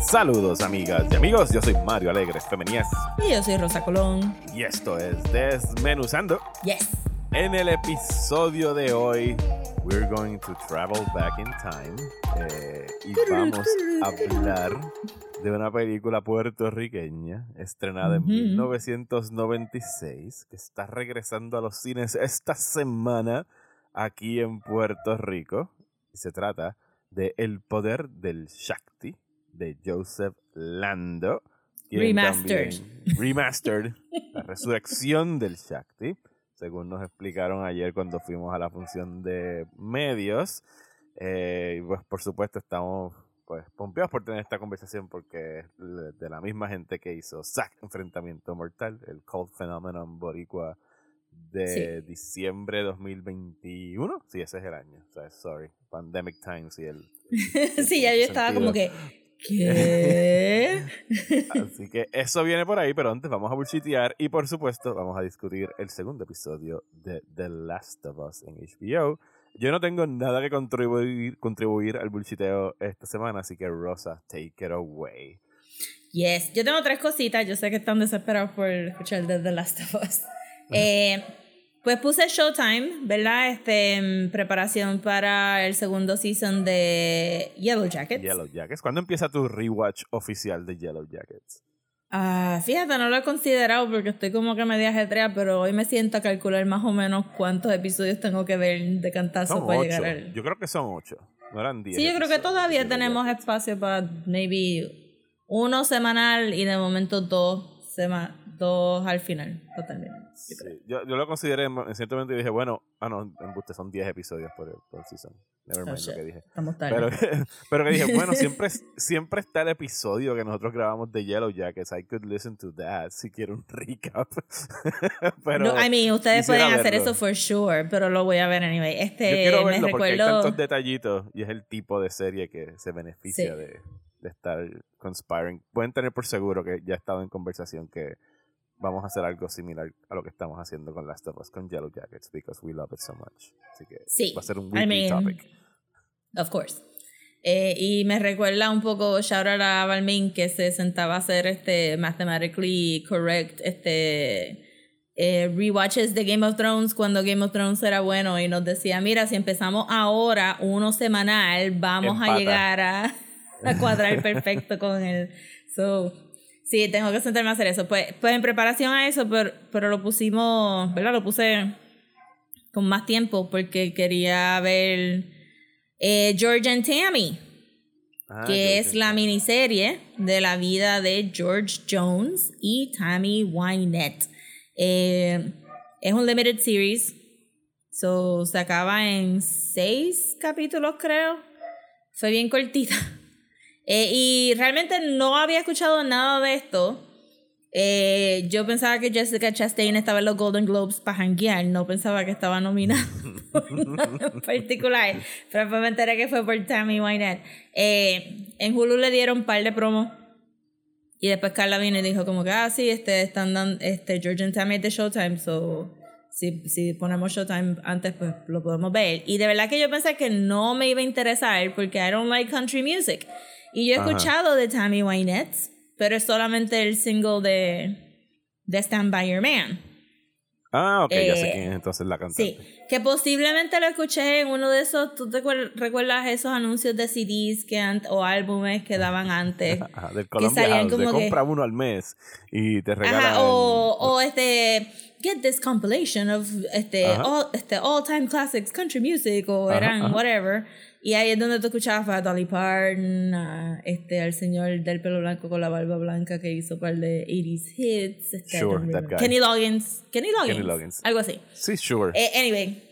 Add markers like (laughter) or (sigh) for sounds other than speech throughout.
Saludos amigas y amigos, yo soy Mario Alegre Femenías Y yo soy Rosa Colón. y esto es Desmenuzando. Yes. En el episodio de hoy, we're going to travel back in time eh, y vamos a hablar de una película puertorriqueña estrenada en Ujú. 1996 que está regresando a los cines esta semana aquí en Puerto Rico. Se trata de El poder del Shakti de Joseph Lando. Remastered. también- remastered. La resurrección del Shakti según nos explicaron ayer cuando fuimos a la función de medios. Eh, pues por supuesto estamos pues pompeados por tener esta conversación porque es de la misma gente que hizo Zack Enfrentamiento Mortal, el Cult Phenomenon Boricua de diciembre de 2021. Sí, ese es el año. O sea, sorry. Pandemic Times y el... (laughs) sí, ya yo estaba sentido. como que. ¿Qué? (laughs) Así que eso viene por ahí, pero antes vamos a bullshitear y por supuesto vamos a discutir el segundo episodio de The Last of Us en HBO. Yo no tengo nada que contribuir, contribuir al bullshiteo esta semana, así que Rosa, take it away. Yes. Yo tengo tres cositas. Yo sé que están desesperados por escuchar de The Last of Us. Eh, pues puse Showtime, ¿verdad? Este, en preparación para el segundo season de Yellow Jackets. Yellow Jackets. ¿Cuándo empieza tu rewatch oficial de Yellow Jackets? Ah, fíjate, no lo he considerado porque estoy como que media ajetrea, pero hoy me siento a calcular más o menos cuántos episodios tengo que ver de cantazo Son para ocho. llegar al... Yo creo que son ocho. No eran diez. Sí, yo creo que todavía tenemos Jackets. espacio para maybe uno semanal y de momento dos, sema dos al final, totalmente. Sí, Yo, yo lo consideré en cierto momento y dije, bueno, ah, no, en son 10 episodios por, por season. Never Oh, mind shit. lo que dije. Pero, que- (laughs) pero que dije, bueno, (laughs) siempre, siempre está el episodio que nosotros grabamos de Yellow Jackets. I could listen to that si quiero un recap. (laughs) pero no, I mean, ustedes pueden hacer verlo. eso for sure, pero lo voy a ver anyway. Este, yo quiero me verlo porque hay recuerdo... tantos detallitos y es el tipo de serie que se beneficia Sí. de, de estar conspiring. Pueden tener por seguro que ya he estado en conversación que vamos a hacer algo similar a lo que estamos haciendo con Last of Us con Yellow Jackets because we love it so much. Así que Sí, va a ser un I weekly mean, topic. Of course. Eh, y me recuerda un poco shout out a Balmin que se sentaba a hacer este mathematically correct este eh, rewatches de Game of Thrones cuando Game of Thrones era bueno y nos decía, mira, si empezamos ahora uno semanal, vamos Empata. a llegar a, a cuadrar perfecto con él. So, sí, tengo que sentarme a hacer eso. Pues, pues en preparación a eso, pero, pero lo pusimos, ¿verdad? Lo puse con más tiempo porque quería ver eh, George and Tammy, Ah, que es la miniserie de la vida de George Jones y Tammy Wynette. Eh, es un limited series, so se acaba en seis capítulos, creo. Fue bien cortita. (laughs) Eh, y realmente no había escuchado nada de esto. Eh, yo pensaba que Jessica Chastain estaba en los Golden Globes para janguear, no pensaba que estaba nominada (laughs) por nada en particular, pero me enteré que fue por Tammy Wynette. Eh, en Hulu le dieron un par de promos y después Carla vino y dijo como que, ah, sí, este, están dando, este, George and Tammy es de Showtime, so si, si ponemos Showtime antes, pues lo podemos ver. Y de verdad que yo pensé que no me iba a interesar porque I don't like country music. Y yo he Ajá. escuchado de Tammy Wynette, pero es solamente el single de, de Stand By Your Man. Ah, ok, ya sé Eh, quién es entonces la cantante. Sí, que posiblemente lo escuché en uno de esos, ¿tú te recuerdas esos anuncios de CDs que o álbumes que daban antes? (laughs) Ajá, del Columbia salían House, de como que- compra uno al mes y te regalan... Ajá, o, o este, get this compilation of este, Ajá. all, este, all time classics country music o eran whatever. Y ahí es donde tú escuchabas a Dolly Parton, a este, al señor del pelo blanco con la barba blanca que hizo par de 80s hits. este, Sure, that guy. Kenny Loggins. Kenny Loggins. Kenny Loggins. Algo así. Sí, sure. Eh, anyway.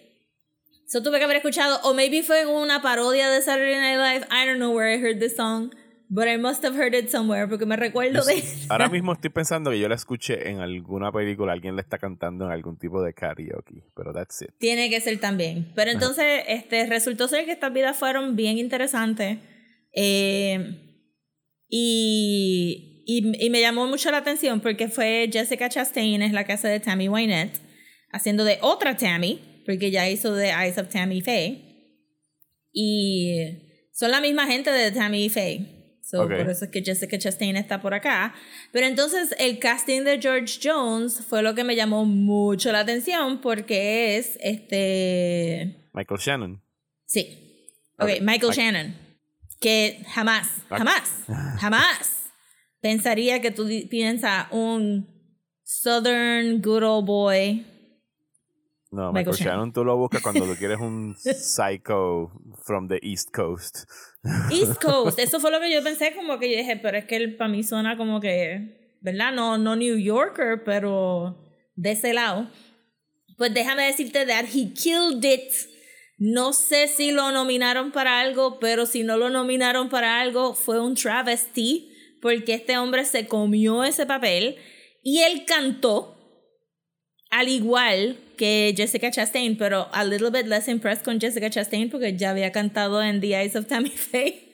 So tuve que haber escuchado, o maybe fue en una parodia de Saturday Night Live. I don't know where I heard this song, but I must have heard it somewhere porque me recuerdo de. Ahora mismo estoy pensando que yo la escuché en alguna película, alguien la está cantando en algún tipo de karaoke, pero that's it. Tiene que ser también. Pero entonces, este, resultó ser que estas vidas fueron bien interesantes. Eh, y, y, y me llamó mucho la atención porque fue Jessica Chastain, es la casa de Tammy Wynette, haciendo de otra Tammy, porque ya hizo de Eyes of Tammy Faye. Y son la misma gente de Tammy Faye. So, Por eso es que Jessica Chastain está por acá. Pero entonces el casting de George Jones fue lo que me llamó mucho la atención porque es este... Michael Shannon. Sí. Ok, Michael Shannon. Que jamás, jamás, (laughs) jamás pensaría que tú piensas un Southern good old boy no, Michael, Shannon. tú lo buscas cuando tú quieres un (laughs) psycho from the East Coast. East Coast, eso fue lo que yo pensé, como que yo dije, pero es que él para mí suena como que, ¿verdad? No, no New Yorker, pero de ese lado. Pues déjame decirte that he killed it. No sé si lo nominaron para algo, pero si no lo nominaron para algo, fue un travesty, porque este hombre se comió ese papel y él cantó al igual que Jessica Chastain, pero a little bit less impressed con Jessica Chastain porque ya había cantado en The Eyes of Tammy (laughs) Faye.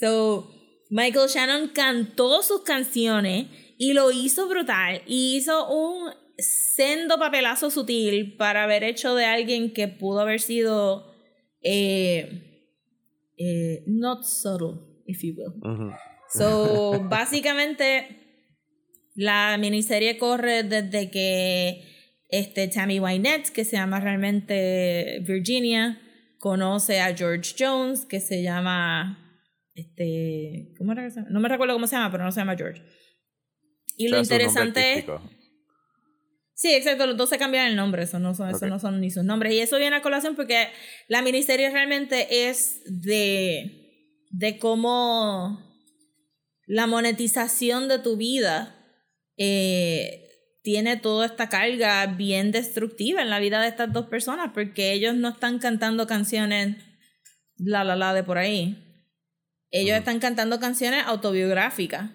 So, Michael Shannon cantó sus canciones y lo hizo brutal. Y hizo un sendo papelazo sutil para haber hecho de alguien que pudo haber sido eh, eh, not subtle, if you will. So, básicamente, la miniserie corre desde que este, Tammy Wynette, que se llama realmente Virginia, conoce a George Jones, que se llama, este, ¿cómo era que se llama? No me recuerdo cómo se llama, pero no se llama George. Y lo interesante es... Sí, exacto, los dos se cambian el nombre, eso no son, eso no son ni sus nombres. Y eso viene a colación porque la miniserie realmente es de, de cómo la monetización de tu vida eh, tiene toda esta carga bien destructiva en la vida de estas dos personas, porque ellos no están cantando canciones la la la de por ahí. Ellos están cantando canciones autobiográficas.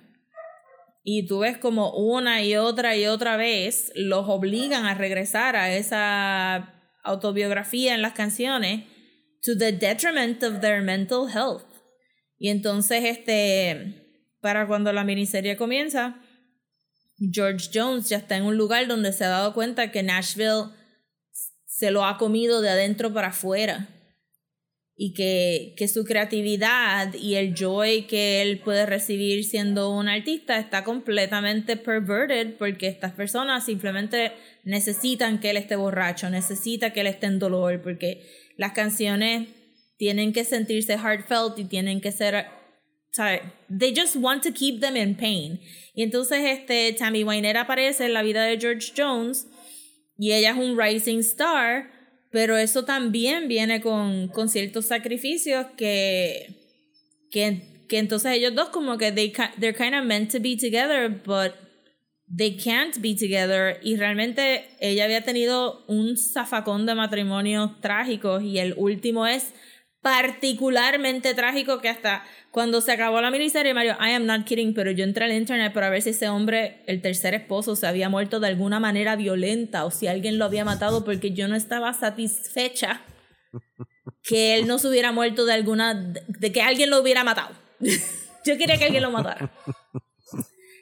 Y tú ves como una y otra y otra vez los obligan a regresar a esa autobiografía en las canciones to the detriment of their mental health. Y entonces, este, para cuando la miniserie comienza, George Jones ya está en un lugar donde se ha dado cuenta que Nashville se lo ha comido de adentro para afuera y que, que su creatividad y el joy que él puede recibir siendo un artista está completamente perverted porque estas personas simplemente necesitan que él esté borracho, necesita que él esté en dolor porque las canciones tienen que sentirse heartfelt y tienen que ser ¿sabes? They just want to keep them in pain. Y entonces este, Tammy Wynette aparece en la vida de George Jones y ella es un rising star, pero eso también viene con, con ciertos sacrificios que, que, que entonces ellos dos como que they, they're kind of meant to be together, but they can't be together. Y realmente ella había tenido un zafacón de matrimonios trágicos y el último es particularmente trágico que hasta cuando se acabó la miniserie, Mario, I am not kidding, pero yo entré al internet para ver si ese hombre, el tercer esposo, se había muerto de alguna manera violenta o si alguien lo había matado porque yo no estaba satisfecha que él no se hubiera muerto de alguna, de que alguien lo hubiera matado. (laughs) yo quería que alguien lo matara.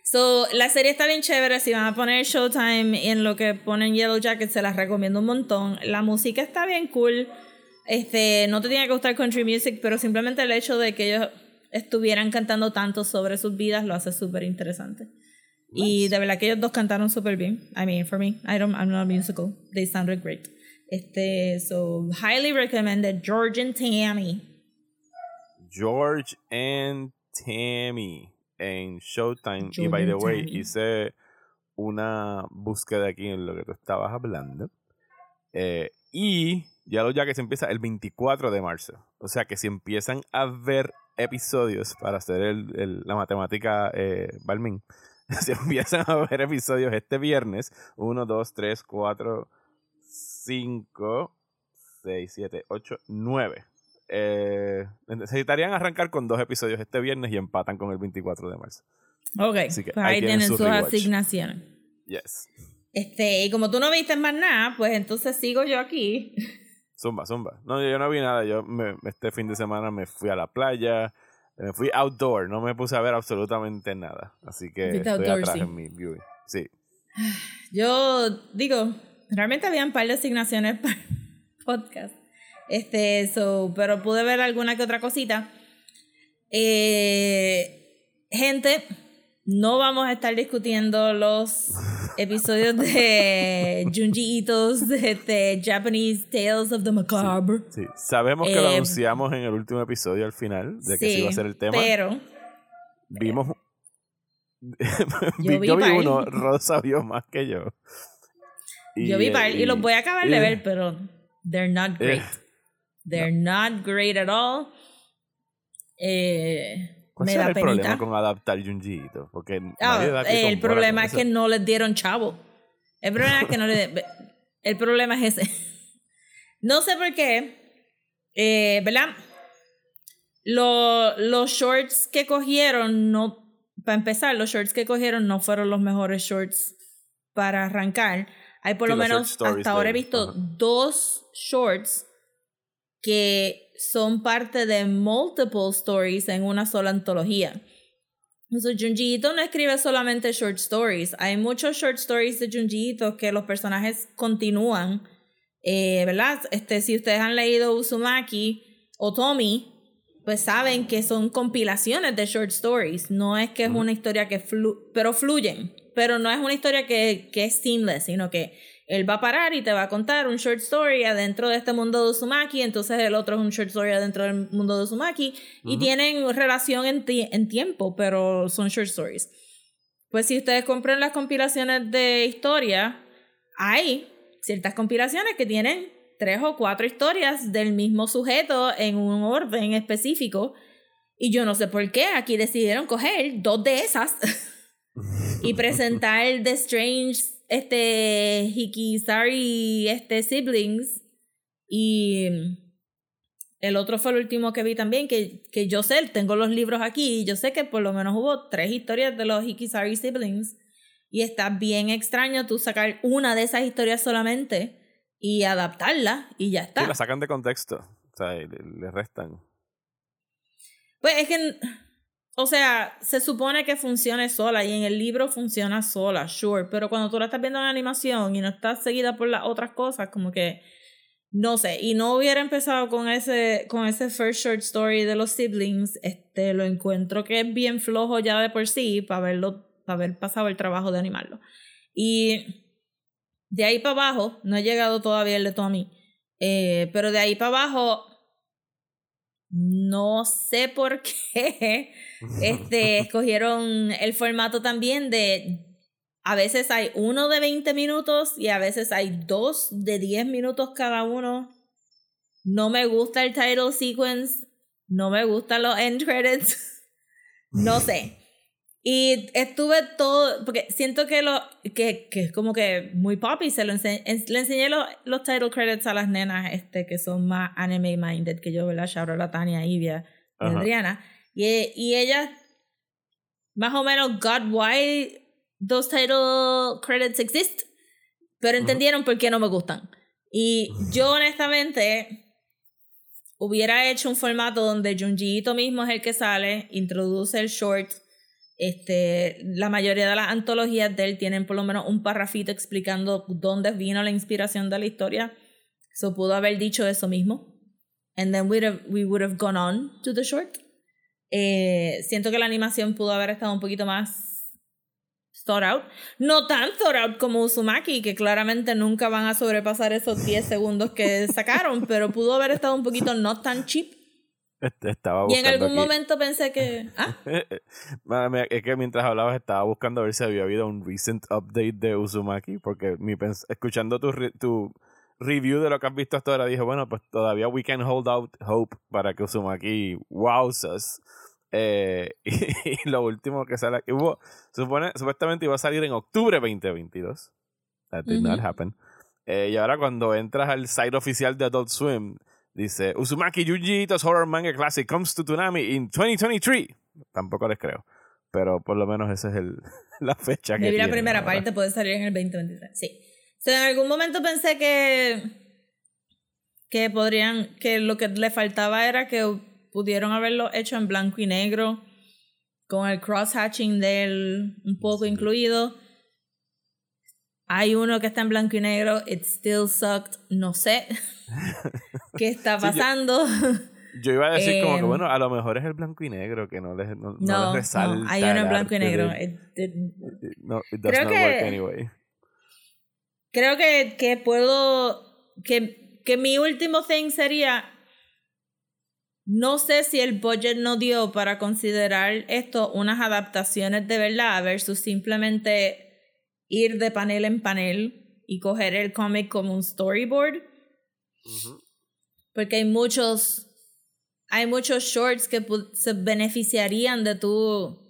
So, la serie está bien chévere. Si van a poner Showtime en lo que ponen Yellow Jacket, se las recomiendo un montón. La música está bien cool. Este, no te tiene que gustar country music, pero simplemente el hecho de que ellos estuvieran cantando tanto sobre sus vidas lo hace súper interesante. Y de verdad que ellos dos cantaron súper bien. I mean, for me, I don't, I'm not a musical. They sounded great. Este, so, highly recommended George and Tammy. George and Tammy en Showtime. y by the way, hice una búsqueda aquí en lo que tú estabas hablando. Eh, y ya lo ya que se empieza el 24 de marzo. O sea que si empiezan a ver episodios para hacer el, la matemática eh, Balmin, (laughs) si empiezan a ver episodios este viernes, 1, 2, 3, 4, 5, 6, 7, 8, 9. necesitarían arrancar con dos episodios este viernes y empatan con el 24 de marzo. Ok, Así que pues ahí, tienen sus asignaciones. Yes. Este, y como tú no viste más nada, pues entonces sigo yo aquí. Zumba, zumba. No, yo no vi nada. Yo este fin de semana me fui a la playa, me fui outdoor, no me puse a ver absolutamente nada. Así que estoy atrás en mi viewing. Sí. (sighs) Yo digo, realmente había un par de asignaciones (laughs) para podcast. Este, eso, pero pude ver alguna que otra cosita. Eh, gente, no vamos a estar discutiendo los episodios de (laughs) Junji Ito's de, de Japanese Tales of the Macabre. Sí, sabemos que lo Eh, anunciamos en el último episodio al final, de que sí, iba a ser el tema. Pero Vimos. (laughs) Yo vi yo vi uno, Rosa vio más que yo. yo vi eh, par y los voy a acabar de y- ver, pero they're not great. Eh, They're not great at all. Eh, ¿Cuál será el problema con adaptar Junji Ito? Porque Ah, nadie da que el problema es que no les dieron chavo. El problema es que no le El problema es ese. (laughs) No sé por qué. eh, ¿Verdad? Lo- los shorts que cogieron, no. Para empezar, los shorts que cogieron no fueron los mejores shorts para arrancar. Hay por Sí, lo menos, hasta ahora he visto dos shorts que son parte de multiple stories en una sola antología. So, Junji Ito no escribe solamente short stories. Hay muchos short stories de Junji Ito que los personajes continúan. Eh, ¿Verdad? Este, si ustedes han leído Uzumaki o Tommy, pues saben que son compilaciones de short stories. No es que es una historia que flu pero fluyen. Pero no es una historia que, que es seamless, sino que él va a parar y te va a contar un short story adentro de este mundo de Uzumaki, entonces el otro es un short story adentro del mundo de Uzumaki, y tienen relación en, ti- en tiempo, pero son short stories. Pues si ustedes compran las compilaciones de historia, hay ciertas compilaciones que tienen tres o cuatro historias del mismo sujeto en un orden específico. Y yo no sé por qué aquí decidieron coger dos de esas (laughs) (laughs) y presentar The Strange, este, Hikisari, este, Siblings. Y el otro fue el último que vi también, que, que yo sé, tengo los libros aquí y yo sé que por lo menos hubo tres historias de los Hikisari Siblings. Y está bien extraño tú sacar una de esas historias solamente y adaptarla y ya está. Sí, la sacan de contexto. O sea, le, le restan. Pues es que, o sea, se supone que funcione sola y en el libro funciona sola, sure, pero cuando tú la estás viendo en animación y no estás seguida por las otras cosas, como que, no sé, y no hubiera empezado con ese, con ese first short story de los siblings, este, lo encuentro que es bien flojo ya de por sí para verlo, para haber pasado el trabajo de animarlo. Y de ahí para abajo, no he llegado todavía el de Tommy, eh, pero de ahí para abajo, no sé por qué (laughs) este, escogieron el formato también de. A veces hay uno de 20 minutos y a veces hay dos de 10 minutos cada uno. No me gusta el title sequence. No me gustan los end credits. (laughs) No (laughs) sé. Y estuve todo, porque siento que lo que, que es como que muy poppy, se lo ense- le enseñé lo- los title credits a las nenas este, que son más anime minded que yo, ¿verdad? Shout out a Tania, Ivia. Adriana. Y, y ellas más o menos got why those title credits exist, pero entendieron por qué no me gustan. Y yo honestamente hubiera hecho un formato donde Junji Ito mismo es el que sale, introduce el short. Este, la mayoría de las antologías de él tienen por lo menos un parrafito explicando dónde vino la inspiración de la historia. So pudo haber dicho eso mismo. And then we'd have- we would have gone on to the short. Eh, siento que la animación pudo haber estado un poquito más thought out. No tan thought out como Uzumaki, que claramente nunca van a sobrepasar esos 10 segundos que sacaron, (laughs) pero pudo haber estado un poquito no tan cheap. Estaba Y en algún aquí- momento pensé que. (laughs) Ah, Es que mientras hablabas estaba buscando a ver si había habido un recent update de Uzumaki, porque mi pens- escuchando tu, re- tu review de lo que has visto hasta ahora, dije, bueno, pues todavía we can hold out hope para que Uzumaki wows us. Eh, (laughs) y, lo último que sale aquí, hubo, supone, supuestamente iba a salir en octubre 2022. That did not Ujú. happen. Eh, y ahora cuando entras al site oficial de Adult Swim, dice Uzumaki Junji Ito's Horror Manga Classic comes to Tsunami in 2023. Tampoco les creo. Pero por lo menos esa es el, (laughs) la fecha que me vi la primera parte, puede salir en el 2023. Sí. O sea, en algún momento pensé que. que podrían. que lo que le faltaba era que pudieron haberlo hecho en blanco y negro, con el cross-hatching del un poco incluido. Hay uno que está en blanco y negro. It still sucked. No sé (laughs) qué está pasando. (laughs) yo, iba a decir como que, em, bueno, a lo mejor es el blanco y negro que no les, no, no, resalta. No, hay uno en blanco y negro. no, it does not work anyway. Creo que, que puedo. Que, que mi último thing sería. No sé si el budget no dio para considerar esto unas adaptaciones de verdad versus simplemente ir de panel en panel y coger el cómic como un storyboard. Porque hay muchos, hay muchos shorts que se beneficiarían de tu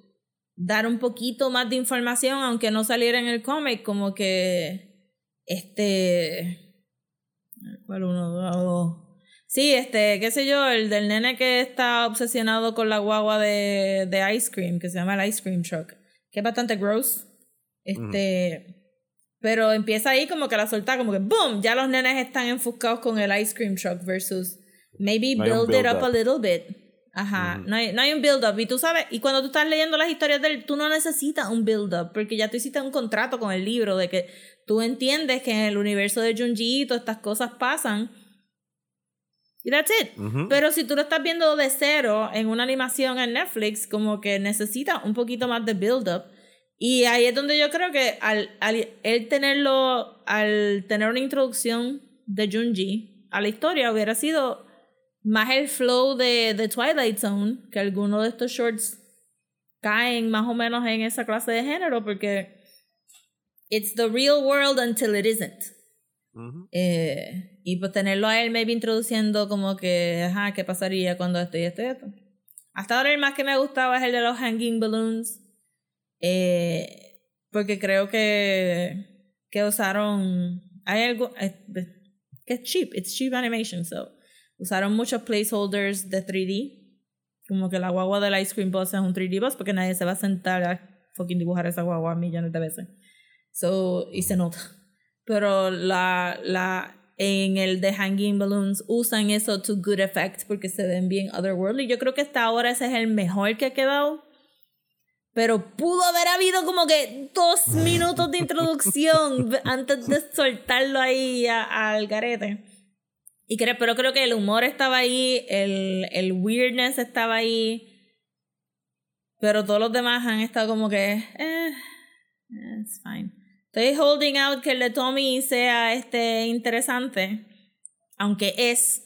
dar un poquito más de información aunque no saliera en el cómic, como que este ¿cuál uno? Sí, este, qué sé yo, el del nene que está obsesionado con la guagua de, de ice cream, que se llama el ice cream truck, que es bastante gross. Este, pero empieza ahí como que la solta como que boom, ya los nenes están enfuscados con el ice cream truck versus maybe build, it up, a little bit. Ajá, no, hay, no hay un build up. Y tú sabes, y cuando tú estás leyendo las historias de él, tú no necesitas un build up, porque ya tú hiciste un contrato con el libro de que tú entiendes que en el universo de Junji todas estas cosas pasan. Y that's it. Pero si tú lo estás viendo de cero en una animación en Netflix, como que necesita un poquito más de build up. Y ahí es donde yo creo que al, al él tenerlo, al tener una introducción de Junji a la historia, hubiera sido más el flow de, de Twilight Zone, que algunos de estos shorts caen más o menos en esa clase de género, porque it's the real world until it isn't. eh, y pues tenerlo a él maybe introduciendo como que, ajá, ¿qué pasaría cuando esto y esto y esto? Hasta ahora el más que me gustaba es el de los hanging balloons eh, porque creo que, que usaron. Hay algo. Eh, que es cheap, it's cheap animation, so. Usaron muchos placeholders de 3D. Como que la guagua del Ice Cream Boss es un 3D boss porque nadie se va a sentar a fucking dibujar esa guagua millones de veces. So, y se nota. Pero la, la, en el de Hanging Balloons usan eso to good effect porque se ven bien otherworldly. Yo creo que hasta ahora ese es el mejor que ha quedado pero pudo haber habido como que dos minutos de introducción (laughs) antes de soltarlo ahí al garete. Y creo, pero creo que el humor estaba ahí, el, el weirdness estaba ahí, pero todos los demás han estado como que, eh, it's fine. Estoy holding out que el de Tommy sea este interesante, aunque es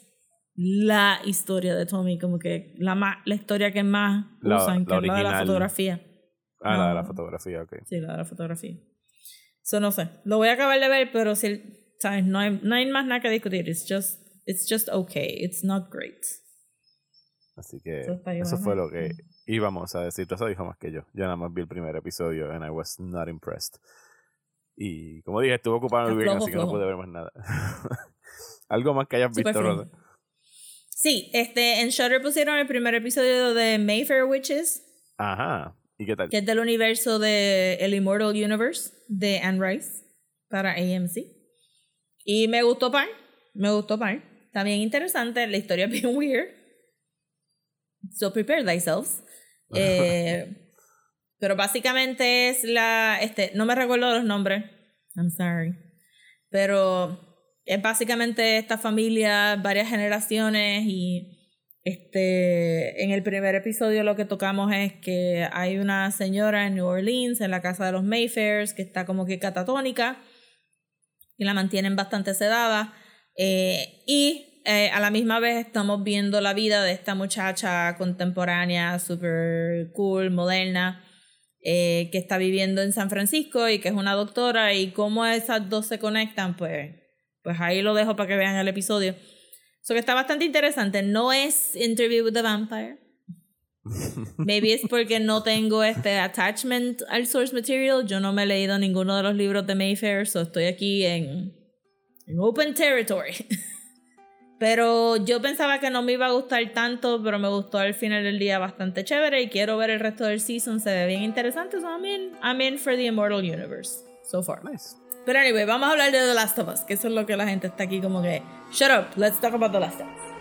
la historia de Tommy, como que la, la historia que más usan, que es la de la fotografía. Ah, la de la fotografía, ok. Sí, la de la fotografía. Eso no sé. Lo voy a acabar de ver, pero si, ¿sabes? No hay, no hay más nada que discutir. It's just, it's just okay. It's not great. Así que eso, fue lo que íbamos a decir. Tú eso dijo más que yo. Yo nada más vi el primer episodio and I was not impressed. Y como dije, estuve ocupado en el bien, así que no pude ver más nada. (laughs) Algo más que hayas visto, Rosa. Sí, este, en Shutter pusieron el primer episodio de Mayfair Witches. Ajá. Que es del universo de El Immortal Universe de Anne Rice para AMC. Y me gustó par. Me gustó par. También interesante. La historia es bien (laughs) weird. So prepare thyself. (laughs) Eh, pero básicamente es la. Este, no me recuerdo los nombres. I'm sorry. Pero es básicamente esta familia, varias generaciones y este, en el primer episodio lo que tocamos es que hay una señora en New Orleans, en la casa de los Mayfairs, que está como que catatónica y la mantienen bastante sedada. Eh, y eh, a la misma vez estamos viendo la vida de esta muchacha contemporánea, super cool, moderna, eh, que está viviendo en San Francisco y que es una doctora y cómo esas dos se conectan, pues, pues ahí lo dejo para que vean el episodio. So que está bastante interesante. No es Interview with the Vampire. (laughs) Maybe es porque no tengo este attachment al source material. Yo no me he leído ninguno de los libros de Mayfair, so estoy aquí en, en open territory. (laughs) pero yo pensaba que no me iba a gustar tanto, pero me gustó al final del día bastante chévere y quiero ver el resto del season. Se ve bien interesante. So I'm in, I'm in for the Immortal Universe so far. Nice. Pero anyway, vamos a hablar de The Last of Us, que eso es lo que la gente está aquí como que. Shut up, let's talk about The Last of Us.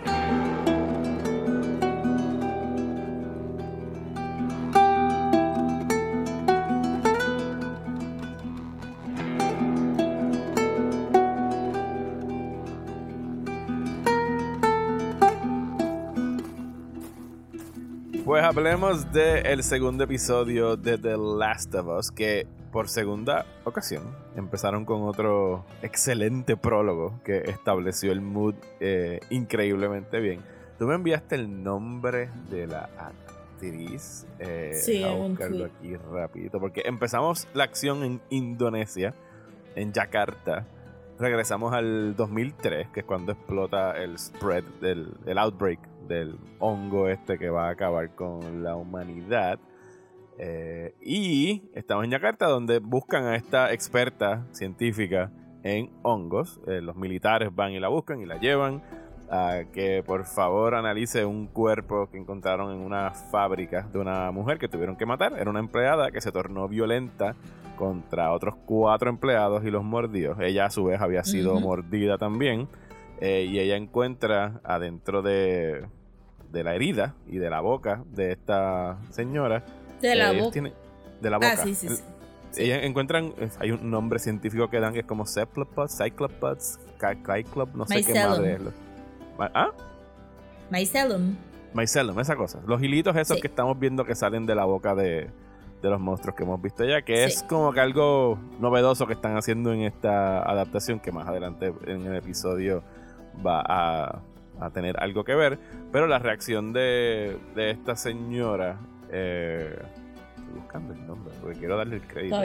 Pues hablemos del segundo episodio de The Last of Us, que por segunda ocasión empezaron con otro excelente prólogo que estableció el mood eh, increíblemente bien. Tú me enviaste el nombre de la actriz. Eh, sí, a buscarlo aquí rapidito, porque empezamos la acción en Indonesia, en Yakarta. Regresamos al 2003, que es cuando explota el spread del el outbreak del hongo este que va a acabar con la humanidad. Eh, y estamos en Yakarta donde buscan a esta experta científica en hongos. Eh, los militares van y la buscan y la llevan a que por favor analice un cuerpo que encontraron en una fábrica de una mujer que tuvieron que matar. Era una empleada que se tornó violenta contra otros cuatro empleados y los mordió. Ella a su vez había sido mordida también. Eh, y ella encuentra adentro de, de la herida y de la boca de esta señora de la boca. de la boca. Ah, sí, sí, sí. Ellos encuentran, hay un nombre científico que dan que es como cephalopods, cyclopods, cyclop, no sé qué madre es. ¿Ah? Mycelium. Mycelium, esa cosa. Los hilitos esos que estamos viendo que salen de la boca de, de los monstruos que hemos visto ya, que es como que algo novedoso que están haciendo en esta adaptación, que más adelante en el episodio va a, a tener algo que ver. Pero la reacción de, de esta señora eh, estoy buscando el nombre porque quiero darle el crédito.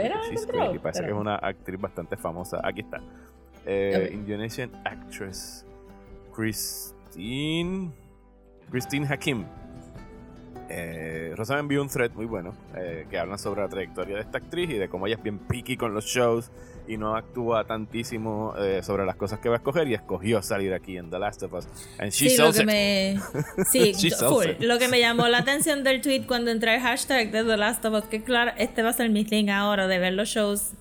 y parece que es una actriz bastante famosa. Aquí está. Eh, Indonesian actress Christine Christine Hakim. Eh, Rosa me envió un thread muy bueno eh, que habla sobre la trayectoria de esta actriz y de cómo ella es bien picky con los shows y no actúa tantísimo eh, sobre las cosas que va a escoger y escogió salir aquí en The Last of Us. sí, lo que me sí, (laughs) full. Lo que me llamó la atención del tweet cuando entré el hashtag de The Last of Us, que claro, este va a ser mi thing ahora de ver los shows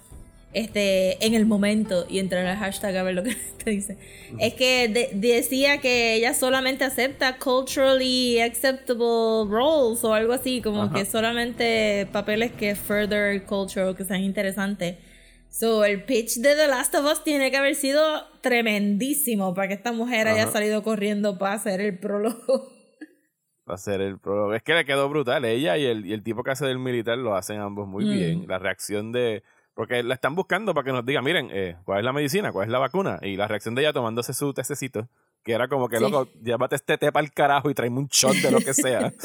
este, en el momento y entrar al hashtag a ver lo que (laughs) te dice. Es que decía que ella solamente acepta culturally acceptable roles o algo así, como que solamente papeles que further culture o que sean interesantes. So, el pitch de The Last of Us tiene que haber sido tremendísimo para que esta mujer haya salido corriendo para hacer el prólogo. (laughs) Para hacer el prólogo. Es que le quedó brutal. Ella y el, y el tipo que hace del militar lo hacen ambos muy bien. Mm. La reacción de. Porque la están buscando para que nos diga, miren, eh, ¿cuál es la medicina? ¿Cuál es la vacuna? Y la reacción de ella tomándose su tececito que era como que, loco, llévate este té para el carajo y tráeme un shot de lo que sea. (laughs)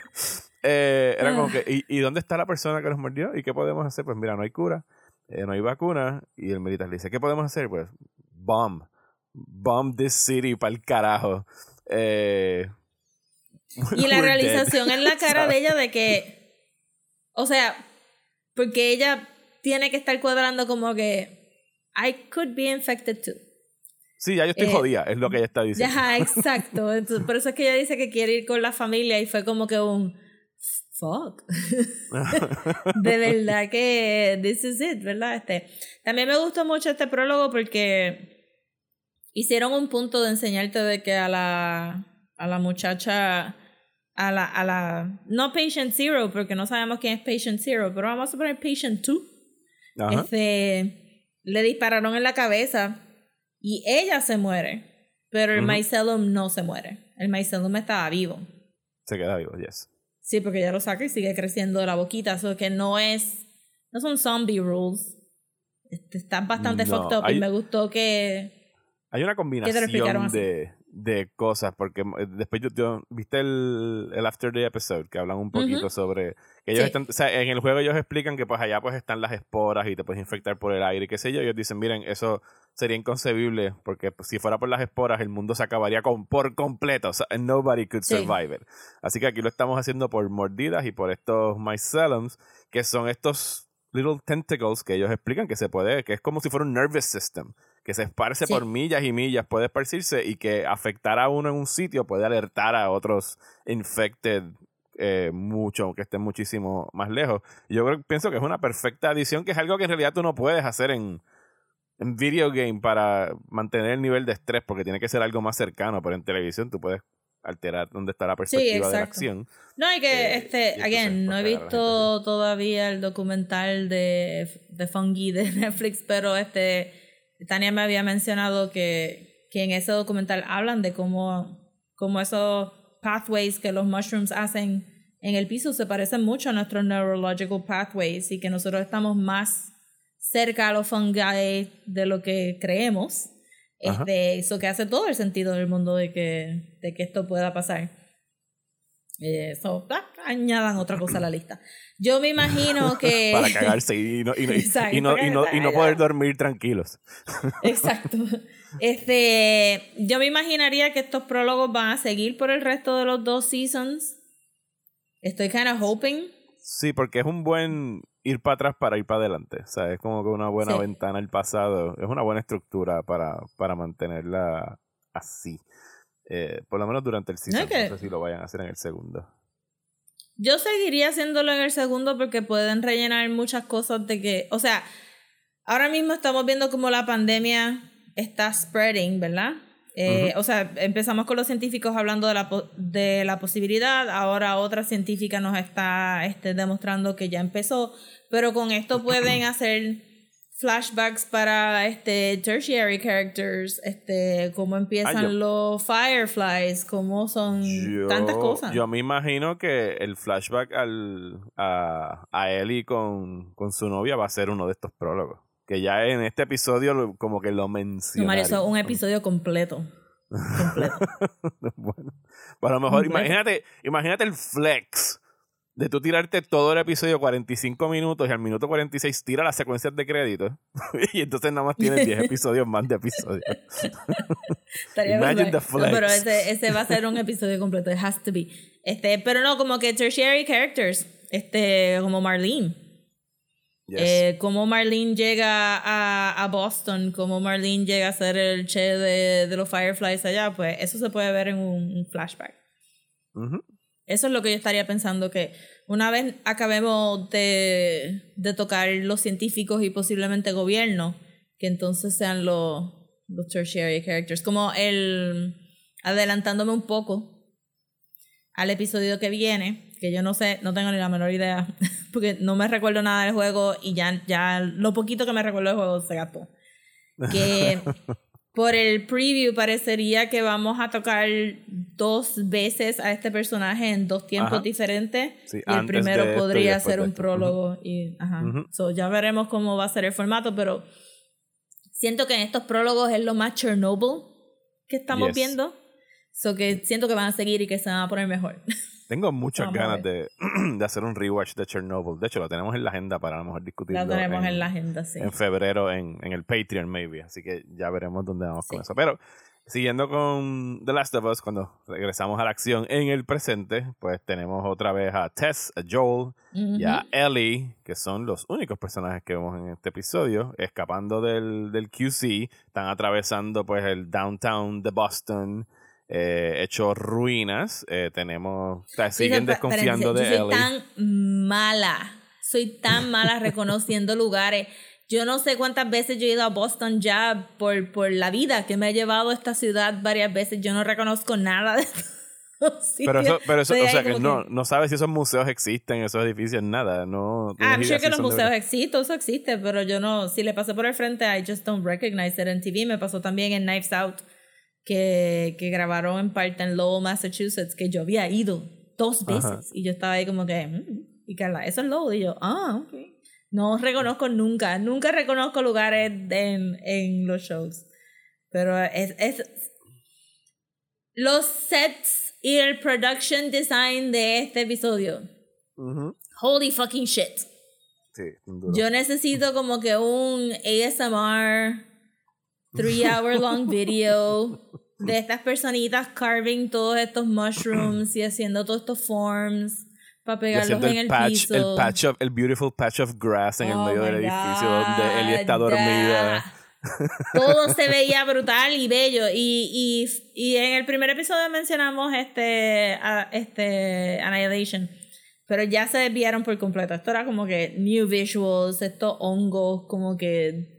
(laughs) Eh, era como que, ¿y, ¿y, dónde está la persona que nos mordió? ¿Y qué podemos hacer? Pues mira, no hay cura, eh, no hay vacuna. Y el militar le dice, ¿qué podemos hacer? Pues, bomb. Bomb this city para el carajo. Eh, y la realización en la cara de ella de que, o sea, porque ella tiene que estar cuadrando como que, I could be infected too. Sí, ya yo estoy eh, jodida, es lo que ella está diciendo. Ya, exacto. por eso es que ella dice que quiere ir con la familia y fue como que un fuck. (laughs) de verdad que this is it, ¿verdad? Este, también me gustó mucho este prólogo porque hicieron un punto de enseñarte de que a la, a la muchacha, a la, a la, no Patient Zero, porque no sabemos quién es Patient Zero, pero vamos a poner Patient 2. Este, le dispararon en la cabeza y ella se muere, pero el mycelium no se muere. El mycelium estaba vivo. Se queda vivo, yes. Sí, porque ella lo saca y sigue creciendo la boquita, eso que no es, no son zombie rules. Este, están bastante fucked up y me gustó que... Hay una combinación de, de cosas, porque eh, después yo, viste el, el After the Episode, que hablan un poquito sobre que ellos están, o sea, en el juego ellos explican que pues allá pues están las esporas y te puedes infectar por el aire y qué sé yo, ellos dicen, miren, eso sería inconcebible, porque pues, si fuera por las esporas el mundo se acabaría con, por completo, o sea, nobody could survive it. Así que aquí lo estamos haciendo por mordidas y por estos myceliums, que son estos little tentacles que ellos explican que se puede, que es como si fuera un nervous system que se esparce por millas y millas, puede esparcirse y que afectar a uno en un sitio puede alertar a otros infected eh, mucho, aunque estén muchísimo más lejos. Yo creo, pienso que es una perfecta adición, que es algo que en realidad tú no puedes hacer en, en video game para mantener el nivel de estrés, porque tiene que ser algo más cercano, pero en televisión tú pudes alterar dónde está la perspectiva de la acción. No, hay que, eh, este, again, no he visto todavía el documental de, de Fungi de (laughs) Netflix, pero este Tania me había mencionado que, que en ese documental hablan de cómo, cómo esos pathways que los mushrooms hacen en el piso se parecen mucho a nuestros neurological pathways y que nosotros estamos más cerca a los fungi de lo que creemos. Este, eso que hace todo el sentido del mundo de que, de que esto pueda pasar. Eso, ah, añadan otra cosa a la lista. Yo me imagino (laughs) que. Para cagarse y no, y (laughs) y no, y no, y no poder dormir tranquilos. (laughs) Exacto. Este, yo me imaginaría que estos prólogos van a seguir por el resto de los dos seasons. Estoy kind of hoping. Sí, porque es un buen ir para atrás para ir para adelante. O sea, es como que una buena ventana al pasado. Es una buena estructura para, para mantenerla así. Eh, por lo menos durante el season. No, sé si lo vayan a hacer en el segundo. Yo seguiría haciéndolo en el segundo porque pueden rellenar muchas cosas de que, o sea, ahora mismo estamos viendo como la pandemia está spreading, ¿verdad? Eh, o sea, empezamos con los científicos hablando de la, de la posibilidad, ahora otra científica nos está este, demostrando que ya empezó, pero con esto pueden (clears throat) hacer flashbacks para este tertiary characters, este cómo empiezan los fireflies, cómo son tantas cosas. Yo me imagino que el flashback al, a, a Ellie con, con su novia va a ser uno de estos prólogos que ya en este episodio como que lo mencionaron. No, un episodio completo. completo. (laughs) bueno, pues a lo mejor imagínate, imagínate el flex de tú tirarte todo el episodio 45 minutos y al minuto 46 tira las secuencias de crédito (laughs) y entonces nada más tienes 10 (laughs) episodios más de episodios. Imagine the flex. pero ese, ese, va a ser un episodio completo, it has to be. Este, pero no, como que tertiary characters, este, como Marlene. Eh, cómo Marlene llega a, a, Boston, cómo Marlene llega a ser el che de, de, los Fireflies allá, pues eso se puede ver en un, flashback. Eso es lo que yo estaría pensando, que una vez acabemos de, de tocar los científicos y posiblemente gobierno, que entonces sean los, los tertiary characters. Como el, adelantándome un poco al episodio que viene, que yo no sé, no tengo ni la menor idea, (laughs) porque no me recuerdo nada del juego y ya, ya lo poquito que me recuerdo del juego se gastó. Que (laughs) por el preview parecería que vamos a tocar dos veces a este personaje en dos tiempos diferentes. y el primero podría ser un prólogo. y, ajá. ya veremos cómo va a ser el formato, pero siento que en estos prólogos es lo más Chernobyl que estamos viendo. So que siento que van a seguir y que se van a poner mejor. (laughs) Tengo muchas ganas de, (clears throat) de, hacer un rewatch de Chernobyl. De hecho, lo tenemos en la agenda para a lo mejor discutirlo. Lo tenemos en, la agenda, sí. En febrero en, en, el Patreon, maybe. Así que ya veremos dónde vamos con eso. Pero siguiendo con The Last of Us, cuando regresamos a la acción en el presente, pues tenemos otra vez a Tess, a Joel y a Ellie, que son los únicos personajes que vemos en este episodio, escapando del, del QC. Están atravesando pues el downtown de Boston eh, hecho ruinas. Eh, tenemos. siguen desconfiando de Yo soy tan mala. Soy tan mala reconociendo lugares. Yo no sé cuántas veces yo he ido a Boston ya por, por la vida que me ha llevado a esta ciudad varias veces. Yo no reconozco nada de esto. Pero eso, pero eso o sea, que no, no sabes si esos museos existen, esos edificios, nada. No, I'm sure que los museos existen, eso existe, pero yo no, si le pasé por el frente, I just don't recognize it en TV. Me pasó también en Knives Out que, que grabaron en parte en Lowell, Massachusetts, que yo había ido dos veces. Y yo estaba ahí como que, mm", y Carla, eso es Lowell. Y yo, ah, ok. No reconozco nunca, nunca reconozco lugares en, en los shows. Pero es, es. Los sets y el production design de este episodio. Holy fucking shit. Sí, yo necesito como que un ASMR three hour long video (laughs) de estas personitas carving todos estos mushrooms y haciendo todos estos forms para pegarlos en el, piso. El patch of, el beautiful patch of grass en el oh medio del edificio donde Ellie está dormida. Todo se veía brutal y bello. Y, y, y en el primer episodio mencionamos este, este Annihilation. Pero ya se desviaron por completo. Esto era como que new visuals, estos hongos, como que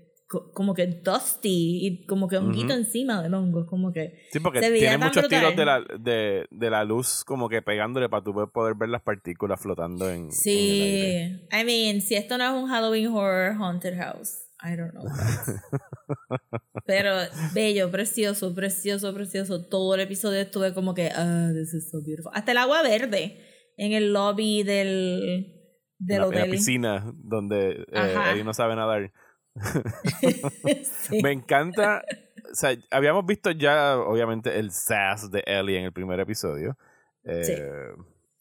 como que dusty y como que honguito encima del hongo, como que Sí, porque tiene muchos tiros de la, de, de la luz como que pegándole para tú poder ver las partículas flotando en Sí, I mean, si esto no es un Halloween Horror Haunted House, I don't know. (laughs) Pero bello, precioso, precioso, precioso. Todo el episodio estuve como que, ah, this is so beautiful. Hasta el agua verde en el lobby del, del la, hotel. En la piscina donde eh, ahí no sabe nadar. (laughs) (laughs) Me encanta. O sea, habíamos visto ya, obviamente, el sass de Ellie en el primer episodio. Eh,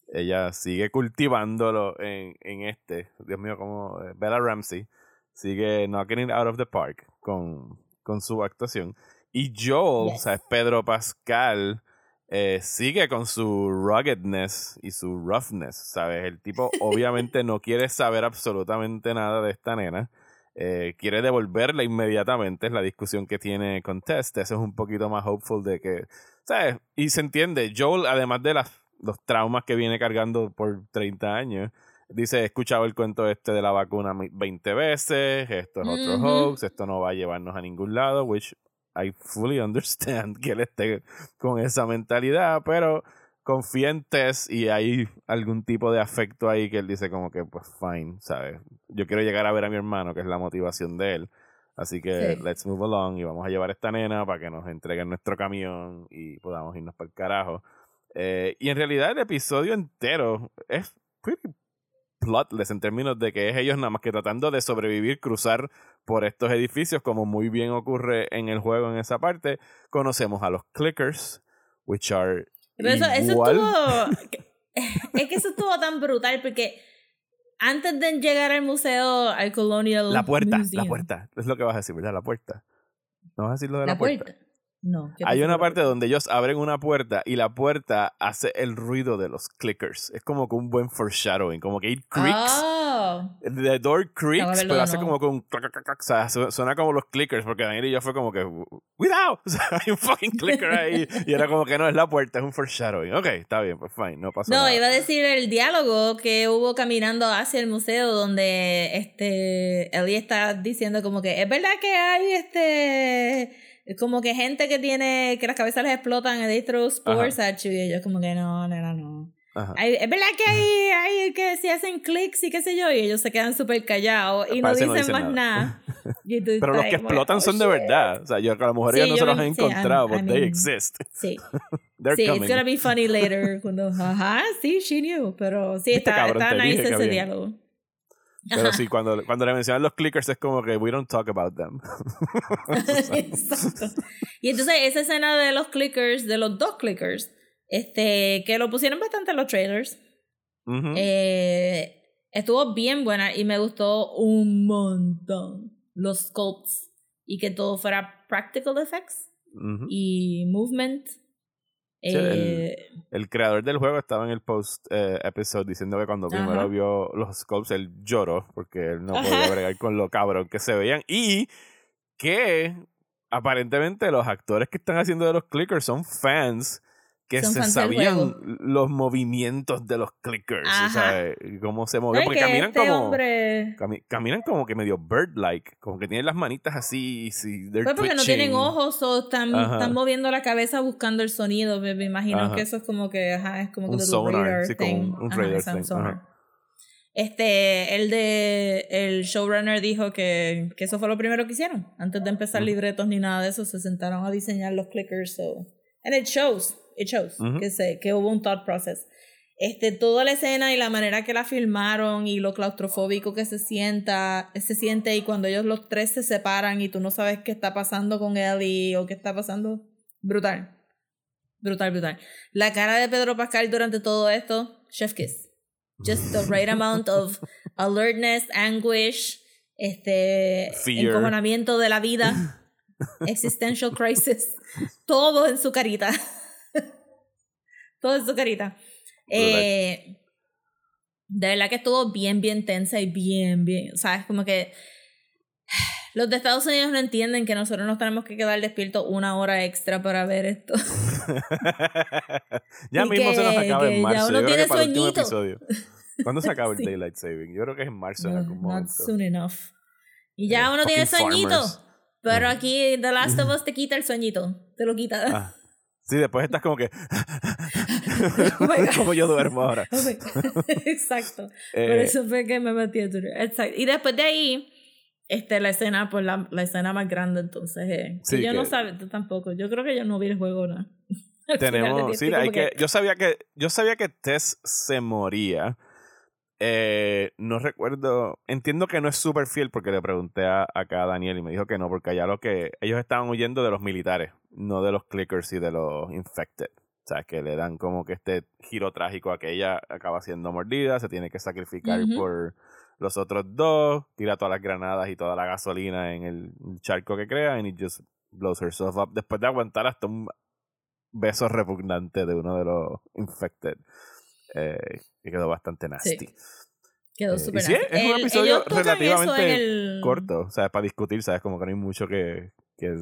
ella sigue cultivándolo en, en este. Dios mío, como eh, Bella Ramsey sigue knocking it out of the park con, con su actuación. Y Joel, o sea, Pedro Pascal, eh, sigue con su ruggedness y su roughness, ¿sabes? El tipo (laughs) obviamente no quiere saber absolutamente nada de esta nena. Eh, quiere devolverla inmediatamente, es la discusión que tiene con Test. Eso es un poquito más hopeful de que, ¿sabes? Y se entiende, Joel, además de las, los traumas que viene cargando por 30 años, dice, he escuchado el cuento este de la vacuna 20 veces, esto es otro hoax, esto no va a llevarnos a ningún lado, which I fully understand (laughs) que él esté con esa mentalidad, pero Tess y hay algún tipo de afecto ahí que él dice como que pues fine, ¿sabes? Yo quiero llegar a ver a mi hermano, que es la motivación de él. Así que let's move along y vamos a llevar a esta nena para que nos entreguen nuestro camión y podamos irnos para el carajo. Eh, y en realidad el episodio entero es pretty plotless en términos de que es ellos nada más que tratando de sobrevivir, cruzar por estos edificios, como muy bien ocurre en el juego en esa parte. Conocemos a los clickers, which are. Eso, estuvo. (laughs) es que eso estuvo tan brutal porque antes de llegar al museo, al Colonial. La puerta, la puerta. Es lo que vas a decir, ¿verdad? La puerta. ¿No vas a decir lo de la, puerta? No. Hay una parte donde ellos abren una puerta y la puerta hace el ruido de los clickers. Es como que un buen foreshadowing, como que it creaks. Oh. The door creaks, pero hace como que un o sea, suena como los clickers, porque Daniel y yo fue como que, cuidado, (laughs) o sea, hay un fucking clicker (laughs) ahí. y era como que no es la puerta, es un foreshadowing. Ok, está bien, pues fine, no pasa nada. No, iba a decir el diálogo que hubo caminando hacia el museo donde este Ellie está diciendo como que es verdad que hay este es como que gente que tiene, que las cabezas les explotan they throw spores at you. Y ellos como que no, no, no. es verdad que hay, hay que si hacen clics y qué sé yo, y ellos se quedan súper callados y no dicen, más nada. (laughs) pero los que explotan son de verdad. O sea, yo a lo mejor ellos no se los han encontrado, but they exist. Sí. (laughs) sí, it's gonna be funny later. (laughs) Cuando, ajá, sí, she knew. Pero sí, está, está nice ese diálogo. Pero sí, cuando, cuando le mencionan los clickers es como que we don't talk about them. (laughs) Exacto. Y entonces esa escena de los clickers, de los dos clickers, este, que lo pusieron bastante en los trailers, eh, estuvo bien buena y me gustó un montón los sculpts y que todo fuera practical effects y movement eh, el, creador del juego estaba en el post eh, episode diciendo que cuando primero vio los scopes él lloró porque él no podía bregar con lo cabrón que se veían. Y que aparentemente los actores que están haciendo de los clickers son fans que se sabían los movimientos de los clickers, o sea, cómo se movían, porque caminan este como caminan como que medio bird-like, como que tienen las manitas así, sí, pues porque no tienen ojos o están, están moviendo la cabeza buscando el sonido, me, imagino que eso es como que, ajá, es como que un sonar, sí, como un, radar Este, el de el showrunner dijo que, que, eso fue lo primero que hicieron. Antes de empezar libretos ni nada de eso, se sentaron a diseñar los clickers. So. And it shows it shows que, se, que hubo un thought process. Este, toda la escena y la manera que la filmaron y lo claustrofóbico que se sienta, se siente y cuando ellos los tres se separan y tú no sabes qué está pasando con Ellie o qué está pasando, brutal. Brutal, brutal. La cara de Pedro Pascal durante todo esto, chef kiss. Just the right (laughs) amount of alertness, anguish, este encojonamiento de la vida, existential crisis, todo en su carita. Todo su carita. Eh, de verdad que estuvo bien, bien tensa y bien, bien. O sea, es como que los de Estados Unidos no entienden que nosotros nos tenemos que quedar despiertos una hora extra para ver esto. (laughs) ya mismo se nos acaba en marzo. Ya uno tiene sueñito. ¿Cuándo se acaba el (laughs) Daylight Saving? Yo creo que es en marzo en algún momento. Not soon enough. Y ya uno tiene sueñito. Pero aquí The Last of (laughs) Us te quita el sueñito. Te lo quita. Ah. Sí, después estás como que. (laughs) Oh como yo duermo ahora. (laughs) Exacto. Por eh, eso fue que me metí a Twitter. Exacto. Y después de ahí, este, la escena, pues la, la escena más grande, entonces. Eh, Sí, yo no sabía tampoco. Yo creo que yo no vi el juego, (laughs) del Tenemos, sí, hay que, yo sabía que, yo sabía que Tess se moría. Eh, no recuerdo, entiendo que no es súper fiel porque le pregunté a, acá a Daniel y me dijo que no, porque allá lo que ellos estaban huyendo de los militares, no de los clickers y de los infected. O sea, que le dan como que este giro trágico a que ella acaba siendo mordida, se tiene que sacrificar por los otros dos, tira todas las granadas y toda la gasolina en el charco que crea, it just blows herself up. Después de aguantar hasta un beso repugnante de uno de los infected. Eh, que quedó bastante nasty. Quedó Eh, súper y sí, nasty. es un El- episodio relativamente en el- Corto, o sea, para discutir, ¿sabes? Como que no hay mucho que, que,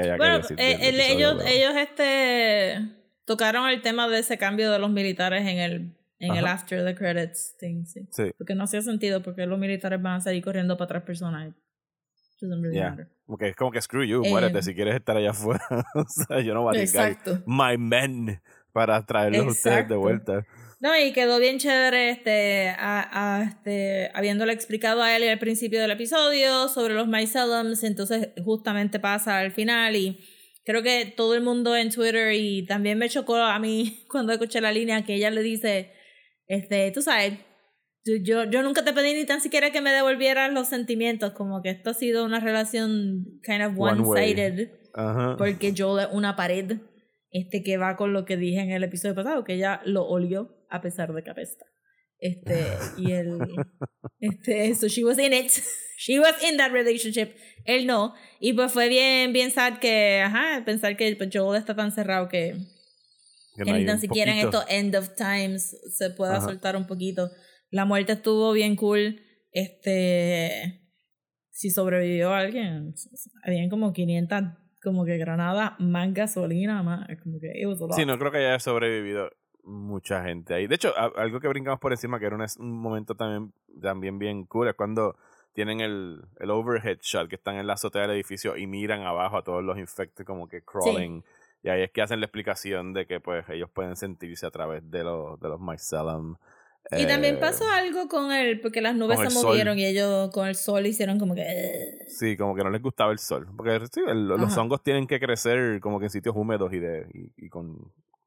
haya Bueno, que decir. eh, el- ellos este tocaron el tema de ese cambio de los militares en el en el Ajá. after the credits thing, sí. Sí, Porque no hacía sentido porque los militares van a salir corriendo para otras personas. Really Yeah. matter. como que es como que screw you, Eh, muérete si quieres estar allá afuera. (laughs) o sea, yo no voy a Exacto. my men para traerlos a ustedes de Exacto. vuelta. No, y quedó bien chévere este, a, a, este, habiéndole explicado a él al principio del episodio sobre los myceliums, entonces justamente pasa al final y creo que todo el mundo en Twitter y también me chocó a mí (laughs) cuando escuché la línea que ella le dice, este, tú sabes, yo, yo nunca te pedí ni tan siquiera que me devolvieras los sentimientos, como que esto ha sido una relación kind of One way. one-sided Ajá. porque es una pared este que va con lo que dije en el episodio pasado que ella lo olió a pesar de que apesta este (laughs) y él este so she was in it. (laughs) She was in that relationship. Él no. Y pues fue bien bien sad que ajá pensar que pues, Joel está tan cerrado que, Que que no ni tan siquiera en estos end of times se pueda Ajá. soltar un poquito. La muerte estuvo bien cool. Este si sobrevivió alguien habían como 500 como que granadas más gasolina más como que it was a lot. Sí, no creo que haya sobrevivido mucha gente ahí. De hecho, a- algo que brincamos por encima, que era un, un momento también, también bien cool, es cuando tienen el, el overhead shot, que están en la azotea del edificio y miran abajo a todos los infected como que crawling. Y ahí es que hacen la explicación de que pues ellos pueden sentirse a través de los, de los mycelium. y también Eh, pasó algo con él porque las nubes se sol. movieron y ellos con el sol hicieron como que. Sí, como que no les gustaba el sol. Porque sí, el- los hongos tienen que crecer como que en sitios húmedos y, de, y, y con...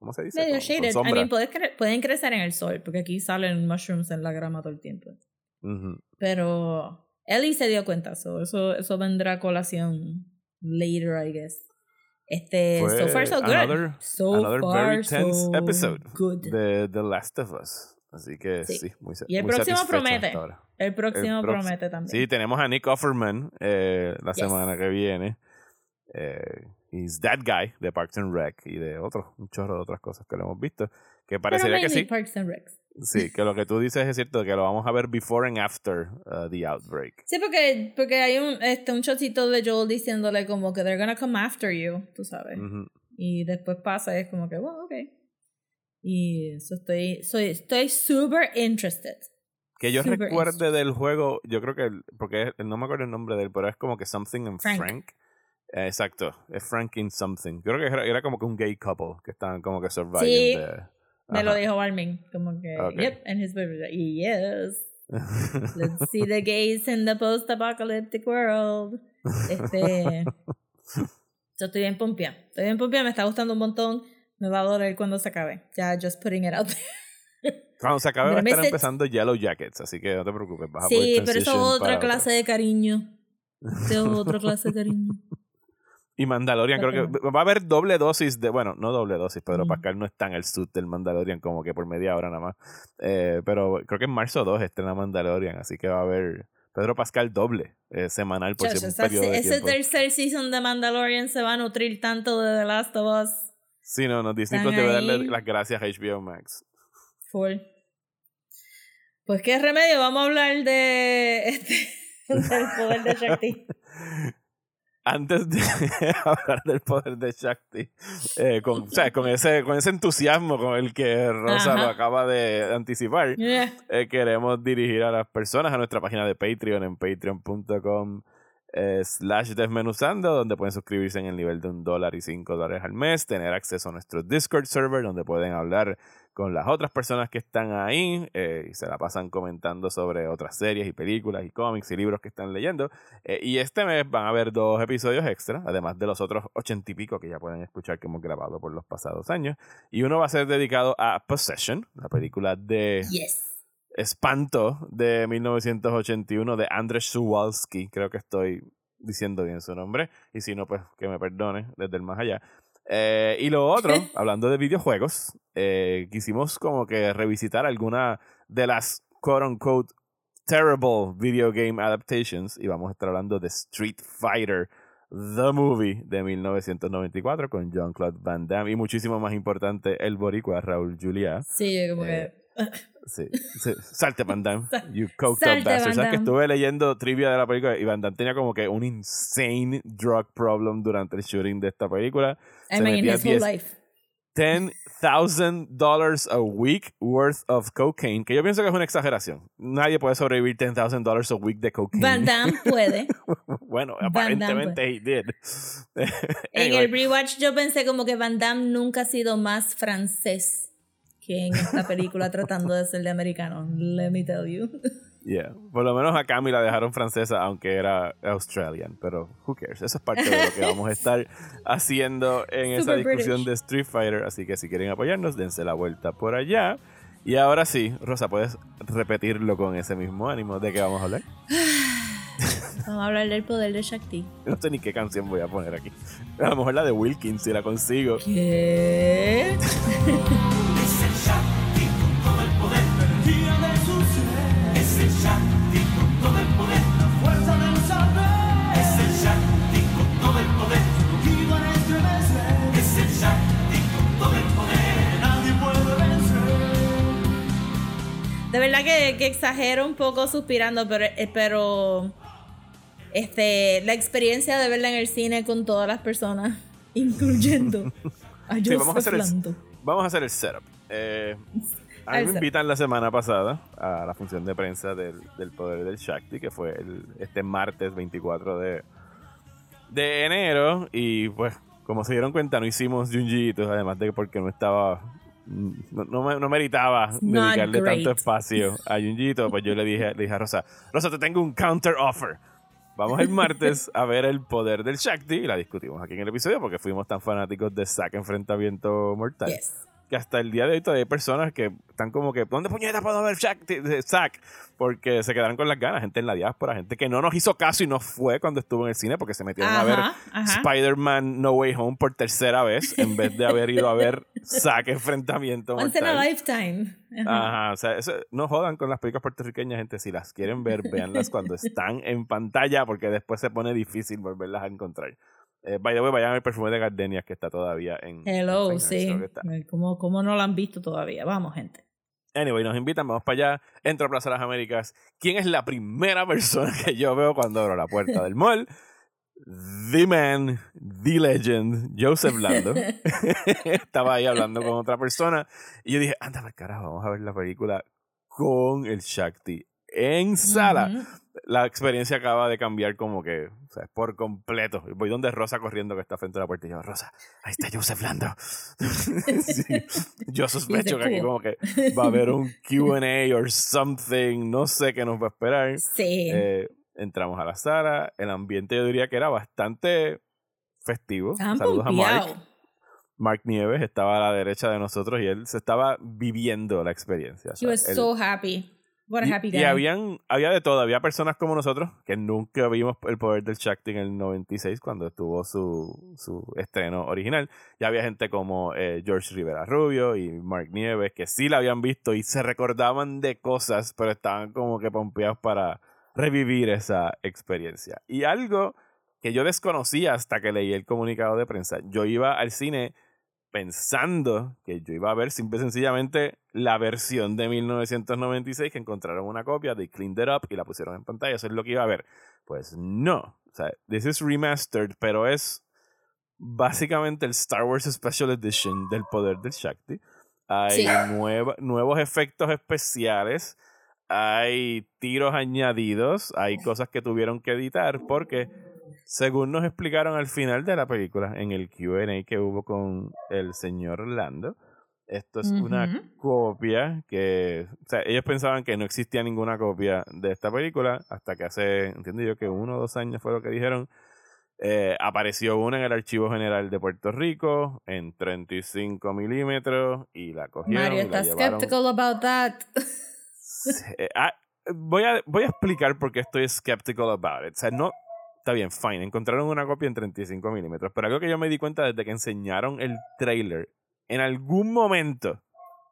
¿Cómo se dice? medio Con- con shaded I sombra. mean, cre- pueden crecer en el sol porque aquí salen mushrooms en la grama todo el tiempo Ujú. pero Ellie se dio cuenta so, eso eso vendrá a colación later I guess este Fue so far so good another- so another far very tense so episode good de The Last of Us. Así que sí, Sí. muy Y el muy próximo promete. el próximo El promete también Sí, tenemos a Nick Offerman eh, la Yes. semana que viene. Eh, he's that guy de Parks and Rec y de otros, un chorro de otras cosas que lo hemos visto. Que parecería que sí. Parks and Recs. Sí, que lo que tú dices es cierto, que lo vamos a ver before and after uh, the outbreak. Sí, porque, porque hay un, este, un shotcito de Joel diciéndole como que they're gonna come after you, tú sabes. Y después pasa y es como que, bueno, ok. Y eso estoy, soy, estoy super interested. Que yo Super recuerde del juego, yo creo que, porque no me acuerdo el nombre de él, pero es como que Something Frank. Frank. Eh, exacto, es Frank in Something. Creo que era, era como que un gay couple que estaban como que surviving Sí, de- Me lo dijo Balmin, como que, Ok. yep, and his baby, yes. (laughs) Let's see the gays in the post-apocalyptic world. Este. (laughs) Yo estoy bien pompeada. Estoy bien pompeada, me está gustando un montón. Me va a doler cuando se acabe. Ya, just putting it out there. Cuando se acabe va a estar empezando Yellow Jackets, así que no te preocupes. Vas a poder Sí, pero eso es otra clase de cariño. Eso es otra clase de cariño. (laughs) Y Mandalorian, creo que va a haber doble dosis de. Bueno, no doble dosis, Pedro Mm. Pascal no está en el suit del Mandalorian como que por media hora nada más. Eh, pero creo que en marzo 2 está en la Mandalorian, así que va a haber Pedro Pascal doble eh, semanal por si un esa- periodo de ese tiempo. tercer season de Mandalorian se va a nutrir tanto de The Last of Us. Sí, no, no, Disney Plus debe darle las gracias a HBO Max. Full. Pues qué remedio, vamos a hablar de (laughs) este del poder de Shakti. (laughs) Antes de (laughs) hablar del poder de Shakti, eh, con, o sea, con, ese, con ese entusiasmo con el que Rosa Ajá. lo acaba de anticipar, Yeah. eh, queremos dirigir a las personas a nuestra página de Patreon en patreon.com eh, slash desmenuzando, donde pueden suscribirse en el nivel de un dólar y cinco dólares al mes, tener acceso a nuestro Discord server, donde pueden hablar con las otras personas que están ahí eh, y se la pasan comentando sobre otras series y películas y cómics y libros que están leyendo. Eh, y este mes van a haber dos episodios extra, además de los otros ochenta y pico que ya pueden escuchar que hemos grabado por los pasados años. Y uno va a ser dedicado a Possession, la película de Espanto de 1981 de Andrzej Suwalski. Creo que estoy diciendo bien su nombre. Y si no, pues que me perdone desde el más allá. Eh, y lo otro, (laughs) hablando de videojuegos, eh, quisimos como que revisitar alguna de las quote unquote terrible video game adaptations y vamos a estar hablando de Street Fighter The Movie de 1994 con Jean-Claude Van Damme y muchísimo más importante el boricua Raúl Julia. Sí, como que... Sí, sí, salte Van Damme, you coked up bastard. ¿Sabes que estuve leyendo trivia de la película y Van Damme tenía como que un insane drug problem durante el shooting de esta película? I mean, his whole life. $10,000 a week worth of cocaine, que yo pienso que es una exageración. Nadie puede sobrevivir $10,000 a week de cocaine. Van Damme puede. (laughs) bueno, aparentemente he did. En el rewatch yo pensé como que Van Damme nunca ha sido más francés que en esta película tratando de ser de americano. Let me tell you. Yeah. Por lo menos a Cami la dejaron francesa, aunque era australian, pero who cares? Eso es parte de lo que vamos a estar haciendo en esa discusión de Street Fighter. Así que si quieren apoyarnos, dense la vuelta por allá. Y ahora sí, Rosa, ¿puedes repetirlo con ese mismo ánimo de qué vamos a hablar? (sighs) Vamos a hablar del poder de Shakti. No sé ni qué canción voy a poner aquí. A lo mejor la de Wilkins, si la consigo. ¿Qué? (laughs) De verdad que, que, exagero un poco suspirando, pero, eh, pero este, la experiencia de verla en el cine con todas las personas, (laughs) incluyendo a Joseph vamos, a hacer el, vamos a hacer el setup. Eh, a mí me invitan la semana pasada a la función de prensa del, del Poder del Shakti, que fue el, este martes 24 de, de enero. Y pues, como se dieron cuenta, no hicimos Junjitos, además de que porque no estaba no, no, no meritaba dedicarle tanto espacio a Junjito, pues yo le dije, le dije a Rosa, Rosa, te tengo un counter offer. Vamos el martes (laughs) a ver el poder del Shakti y la discutimos aquí en el episodio porque fuimos tan fanáticos de Zack Enfrentamiento Mortal que hasta el día de hoy todavía hay personas que están como que, ¿dónde puñeta puedo ver Zack? Porque se quedaron con las ganas, gente en la diáspora, gente que no nos hizo caso y no fue cuando estuvo en el cine porque se metieron a ver Spider-Man No Way Home por tercera vez en vez de haber ido a ver Zack Enfrentamiento Once in a lifetime. Ajá, o sea, no jodan con las películas puertorriqueñas, gente. Si las quieren ver, véanlas cuando están en pantalla porque después se pone difícil volverlas a encontrar. Eh, by the way, vayan al perfume de Gardenias que está todavía en. Hello, sí. ¿Cómo, ¿Cómo, no lo han visto todavía? Vamos, gente. Anyway, nos invitan, vamos para allá. Entro a Plaza de las Américas. ¿Quién es la primera persona que yo veo cuando abro la puerta del mall? The Man, The Legend, Joseph Lando. (laughs) Estaba ahí hablando con otra persona. Y yo dije, anda, carajo, vamos a ver la película con el Shakti en sala la experiencia acaba de cambiar como que, o sea, por completo. Voy donde Rosa corriendo que está frente a la puerta y yo, Rosa, ahí está Joseph Lando. (laughs) Yo sospecho que aquí como que va a haber un (laughs) Q&A or something, no sé qué nos va a esperar. Sí. Eh, entramos a la sala, el ambiente yo diría que era bastante festivo. Saludos a Mark. Mark Nieves estaba a la derecha de nosotros y él se estaba viviendo la experiencia. He was so happy y, habían, había de todo, había personas como nosotros que nunca vimos el poder del Shakti en el 96 cuando estuvo su, su estreno original. Y había gente como eh, George Rivera Rubio y Mark Nieves que sí la habían visto y se recordaban de cosas, pero estaban como que pompeados para revivir esa experiencia. Y algo que yo desconocía hasta que leí el comunicado de prensa, yo iba al cine pensando que yo iba a ver simple y sencillamente la versión de 1996 que encontraron una copia, de cleaned it up y la pusieron en pantalla. Eso es lo que iba a ver. Pues no. O sea, this is remastered, pero es básicamente el Star Wars Special Edition del poder del Shakti. Hay nuevos efectos especiales, hay tiros añadidos, hay cosas que tuvieron que editar porque según nos explicaron al final de la película, en el QA que hubo con el señor Orlando, Esto es una copia que, o sea, ellos pensaban que no existía ninguna copia de esta película hasta que hace, entiendo yo que uno o dos años fue lo que dijeron, eh, apareció una en el Archivo General de Puerto Rico en 35 milímetros y la cogieron. Mario, estás skeptical about that. Ah, voy, a, voy a explicar por qué estoy skeptical about it. O sea, no, está bien, fine. Encontraron una copia en 35 milímetros, pero algo que yo me di cuenta desde que enseñaron el trailer en algún momento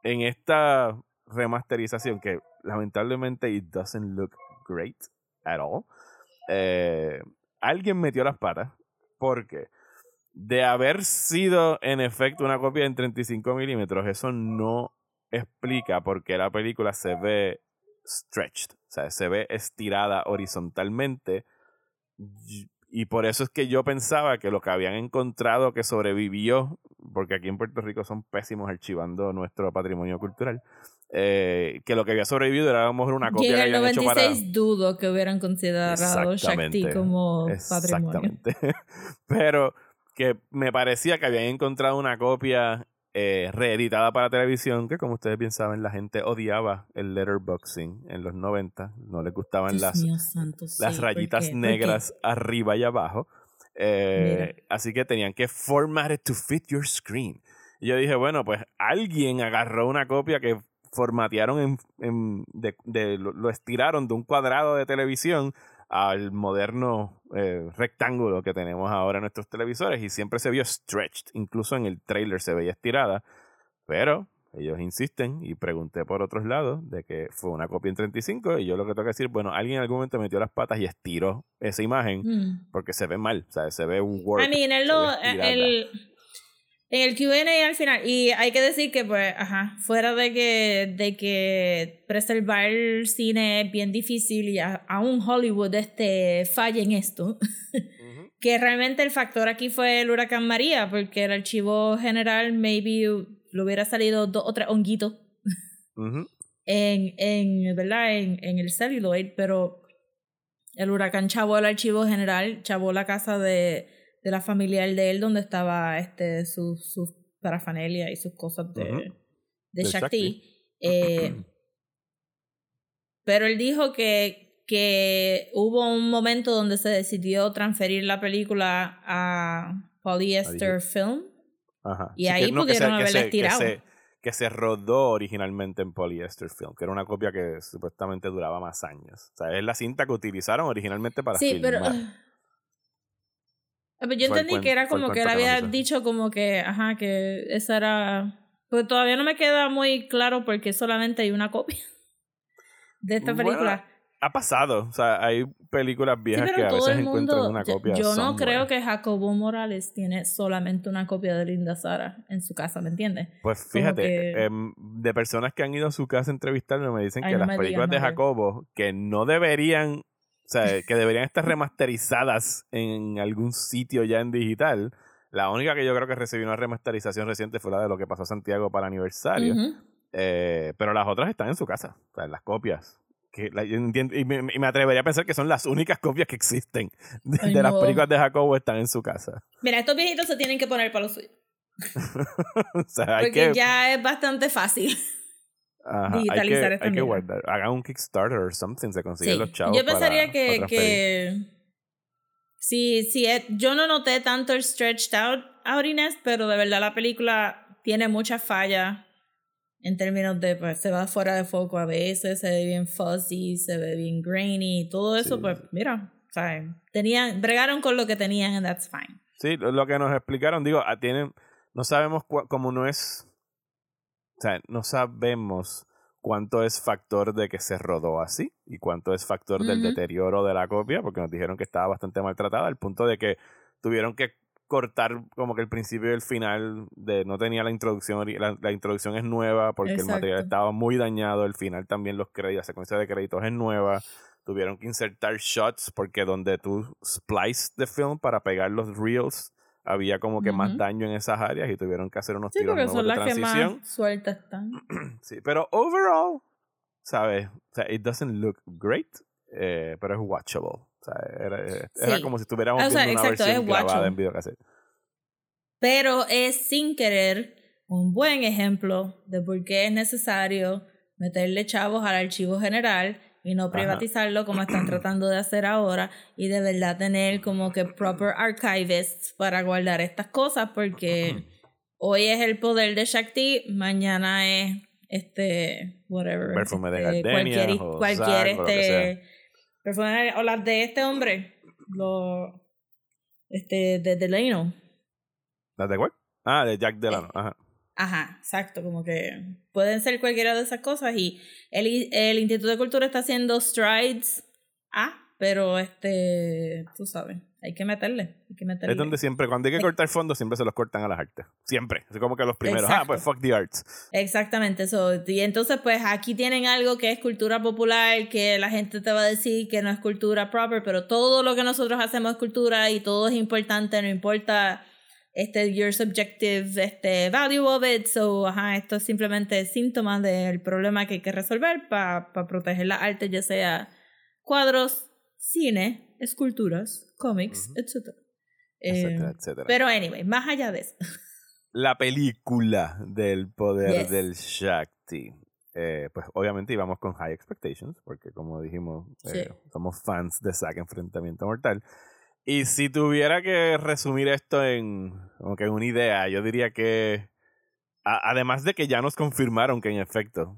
en esta remasterización que lamentablemente it doesn't look great at all. Eh, alguien metió las patas porque de haber sido en efecto una copia en 35 milímetros, eso no explica por qué la película se ve stretched, o sea, se ve estirada horizontalmente y por eso es que yo pensaba que lo que habían encontrado que sobrevivió, porque aquí en Puerto Rico son pésimos archivando nuestro patrimonio cultural, eh, que lo que había sobrevivido era a lo mejor una copia que habían 96 hecho para... dudo que hubieran considerado Shakti como patrimonio. Exactamente. (laughs) Pero que me parecía que habían encontrado una copia eh, reeditada para televisión, que como ustedes bien saben, la gente odiaba el letterboxing en los 90, no les gustaban las, las rayitas negras arriba y abajo. Eh, así que tenían que format it to fit your screen. Y yo dije, bueno, pues alguien agarró una copia que formatearon en, de, lo, estiraron de un cuadrado de televisión al moderno eh, rectángulo que tenemos ahora en nuestros televisores y siempre se vio stretched, incluso en el trailer se veía estirada, pero ellos insisten y pregunté por otros lados de que fue una copia en 35 y yo lo que tengo que decir, bueno, alguien en algún momento metió las patas y estiró esa imagen mm. porque se ve mal, o sea, se ve un work. I mean, el, en el Q&A al final, y hay que decir que, pues, ajá, fuera de que, de que preservar el cine es bien difícil y aún Hollywood este, falla en esto, (laughs) que realmente el factor aquí fue el huracán María, porque el archivo general maybe le hubiera salido dos o tres honguitos en, en, ¿verdad? En, en el celluloid, pero el huracán chavó el archivo general, chavó la casa de de la familiar de él donde estaba este su, su parafanelia y sus cosas de, de, Shakti. (clears throat) Eh, pero él dijo que, que hubo un momento donde se decidió transferir la película a Polyester Film. Y ahí pudieron haberla estirado. Que se, rodó originalmente en Polyester Film, que era una copia que supuestamente duraba más años. O sea, es la cinta que utilizaron originalmente para sí, filmar. Pero, (laughs) Ah, pues yo entendí que era como que él había dicho como que, ajá, que esa era... Pues todavía no me queda muy claro porque solamente hay una copia (laughs) de esta película. ha pasado, o sea, hay películas viejas que a veces encuentran una copia. Yo no creo que Jacobo Morales tiene solamente una copia de Linda Sara en su casa, ¿me entiendes? Pues fíjate, em, de personas que han ido a su casa a entrevistarme me dicen que las películas de Jacobo que no deberían sea, que deberían estar remasterizadas en algún sitio ya en digital. La única que yo creo que recibió una remasterización reciente fue la de lo que pasó a Santiago para aniversario. Eh, pero las otras están en su casa, o sea, las copias. Que y, me, atrevería a pensar que son las únicas copias que existen de, las películas de Jacobo están en su casa. Mira, estos viejitos se tienen que poner para los suyos. (laughs) Porque ya es bastante fácil digitalizar hay que, hay que guardar. Haga un Kickstarter o something, se consiguen los chavos. Yo pensaría que, que sí, sí, yo no noté tanto el stretched out outiness, pero de verdad la película tiene muchas fallas en términos de, pues, se va fuera de foco a veces, se ve bien fuzzy, se ve bien grainy, todo eso, pues, mira, tenían, bregaron con lo que tenían and that's fine. Sí, lo que nos explicaron, digo, ah, tienen, no sabemos cómo no es o sea, no sabemos cuánto es factor de que se rodó así y cuánto es factor del deterioro de la copia, porque nos dijeron que estaba bastante maltratada, al punto de que tuvieron que cortar como que el principio y el final de no tenía la introducción la, la introducción es nueva porque el material estaba muy dañado el final también los créditos la secuencia de créditos es nueva. Tuvieron que insertar shots porque donde tú splice the film para pegar los reels había como que más daño en esas áreas y tuvieron que hacer unos sí, tiros nuevos son de las transición. Que más sueltas están. (clears throat) sí, pero overall, ¿sabes? O sea, it doesn't look great, eh, pero es watchable. O sea, era, eh, era como si estuviéramos ah, viendo una versión grabada en videocassette. Pero es sin querer un buen ejemplo de por qué es necesario meterle chavos al archivo general y no privatizarlo como están (clears throat) tratando de hacer ahora y de verdad tener como que proper archivists para guardar estas cosas porque hoy es el poder de Shakti, mañana es este whatever perfume de este, cualquier cualquier este perfume o las de este hombre lo este de Delano ¿las de cuál? ah de Jack Delano eh, ajá Ajá, exacto, como que pueden ser cualquiera de esas cosas y el, el Instituto de Cultura está haciendo strides, ah, pero este, tú sabes, hay que meterle, hay que meterle. Es donde siempre, cuando hay que cortar fondos, siempre se los cortan a las artes, siempre, es como que los primeros, ah, pues fuck the arts. Exactamente, eso, y entonces pues aquí tienen algo que es cultura popular, que la gente te va a decir que no es cultura proper, pero todo lo que nosotros hacemos es cultura y todo es importante, no importa este your subjective este value of it. So ajá esto es simplemente síntoma del problema que hay que resolver para proteger la arte ya sea cuadros cine esculturas cómics etc. etcétera, etcétera. pero anyway más allá de eso. (laughs) La película del poder del Shakti. Eh, pues obviamente íbamos con high expectations porque como dijimos eh, somos fans de Zack Enfrentamiento Mortal y si tuviera que resumir esto en, como que una idea, yo diría que, además de que ya nos confirmaron que en efecto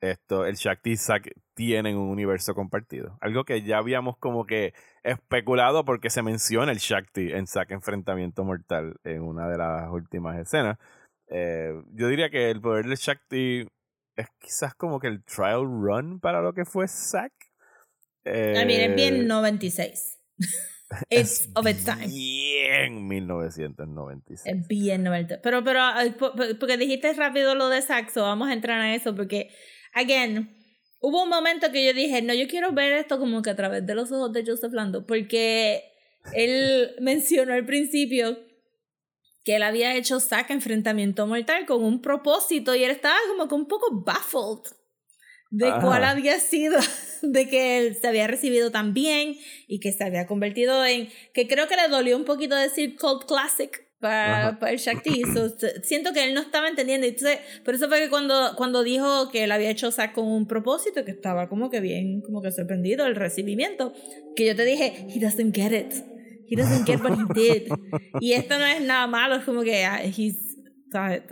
esto, el Shakti y Zack tienen un universo compartido. Algo que ya habíamos como que especulado porque se menciona el Shakti en Zack Enfrentamiento Mortal en una de las últimas escenas. Eh, yo diría que el poder del Shakti es quizás como que el trial run para lo que fue Zack. Eh, mí es bien 96. (laughs) It's of its time. Bien 1996. Es bien 90. Pero, pero, porque dijiste rápido lo de Saxo, vamos a entrar a eso, porque, again, hubo un momento que yo dije, no, yo quiero ver esto como que a través de los ojos de Joseph Lando, porque él (laughs) mencionó al principio que él había hecho Sack Enfrentamiento Mortal con un propósito y él estaba como que un poco baffled de cuál había sido, (laughs) de que él se había recibido tan bien y que se había convertido en, que creo que le dolió un poquito decir cult classic para, para el Shakti. (clears throat) siento que él no estaba entendiendo. Entonces, por eso fue que cuando, cuando dijo que él había hecho Zack con un propósito, que estaba como que bien, como que sorprendido el recibimiento, que yo te dije, he doesn't get it. He doesn't get what he (laughs) did. y esto no es nada malo, es como que ah, he's,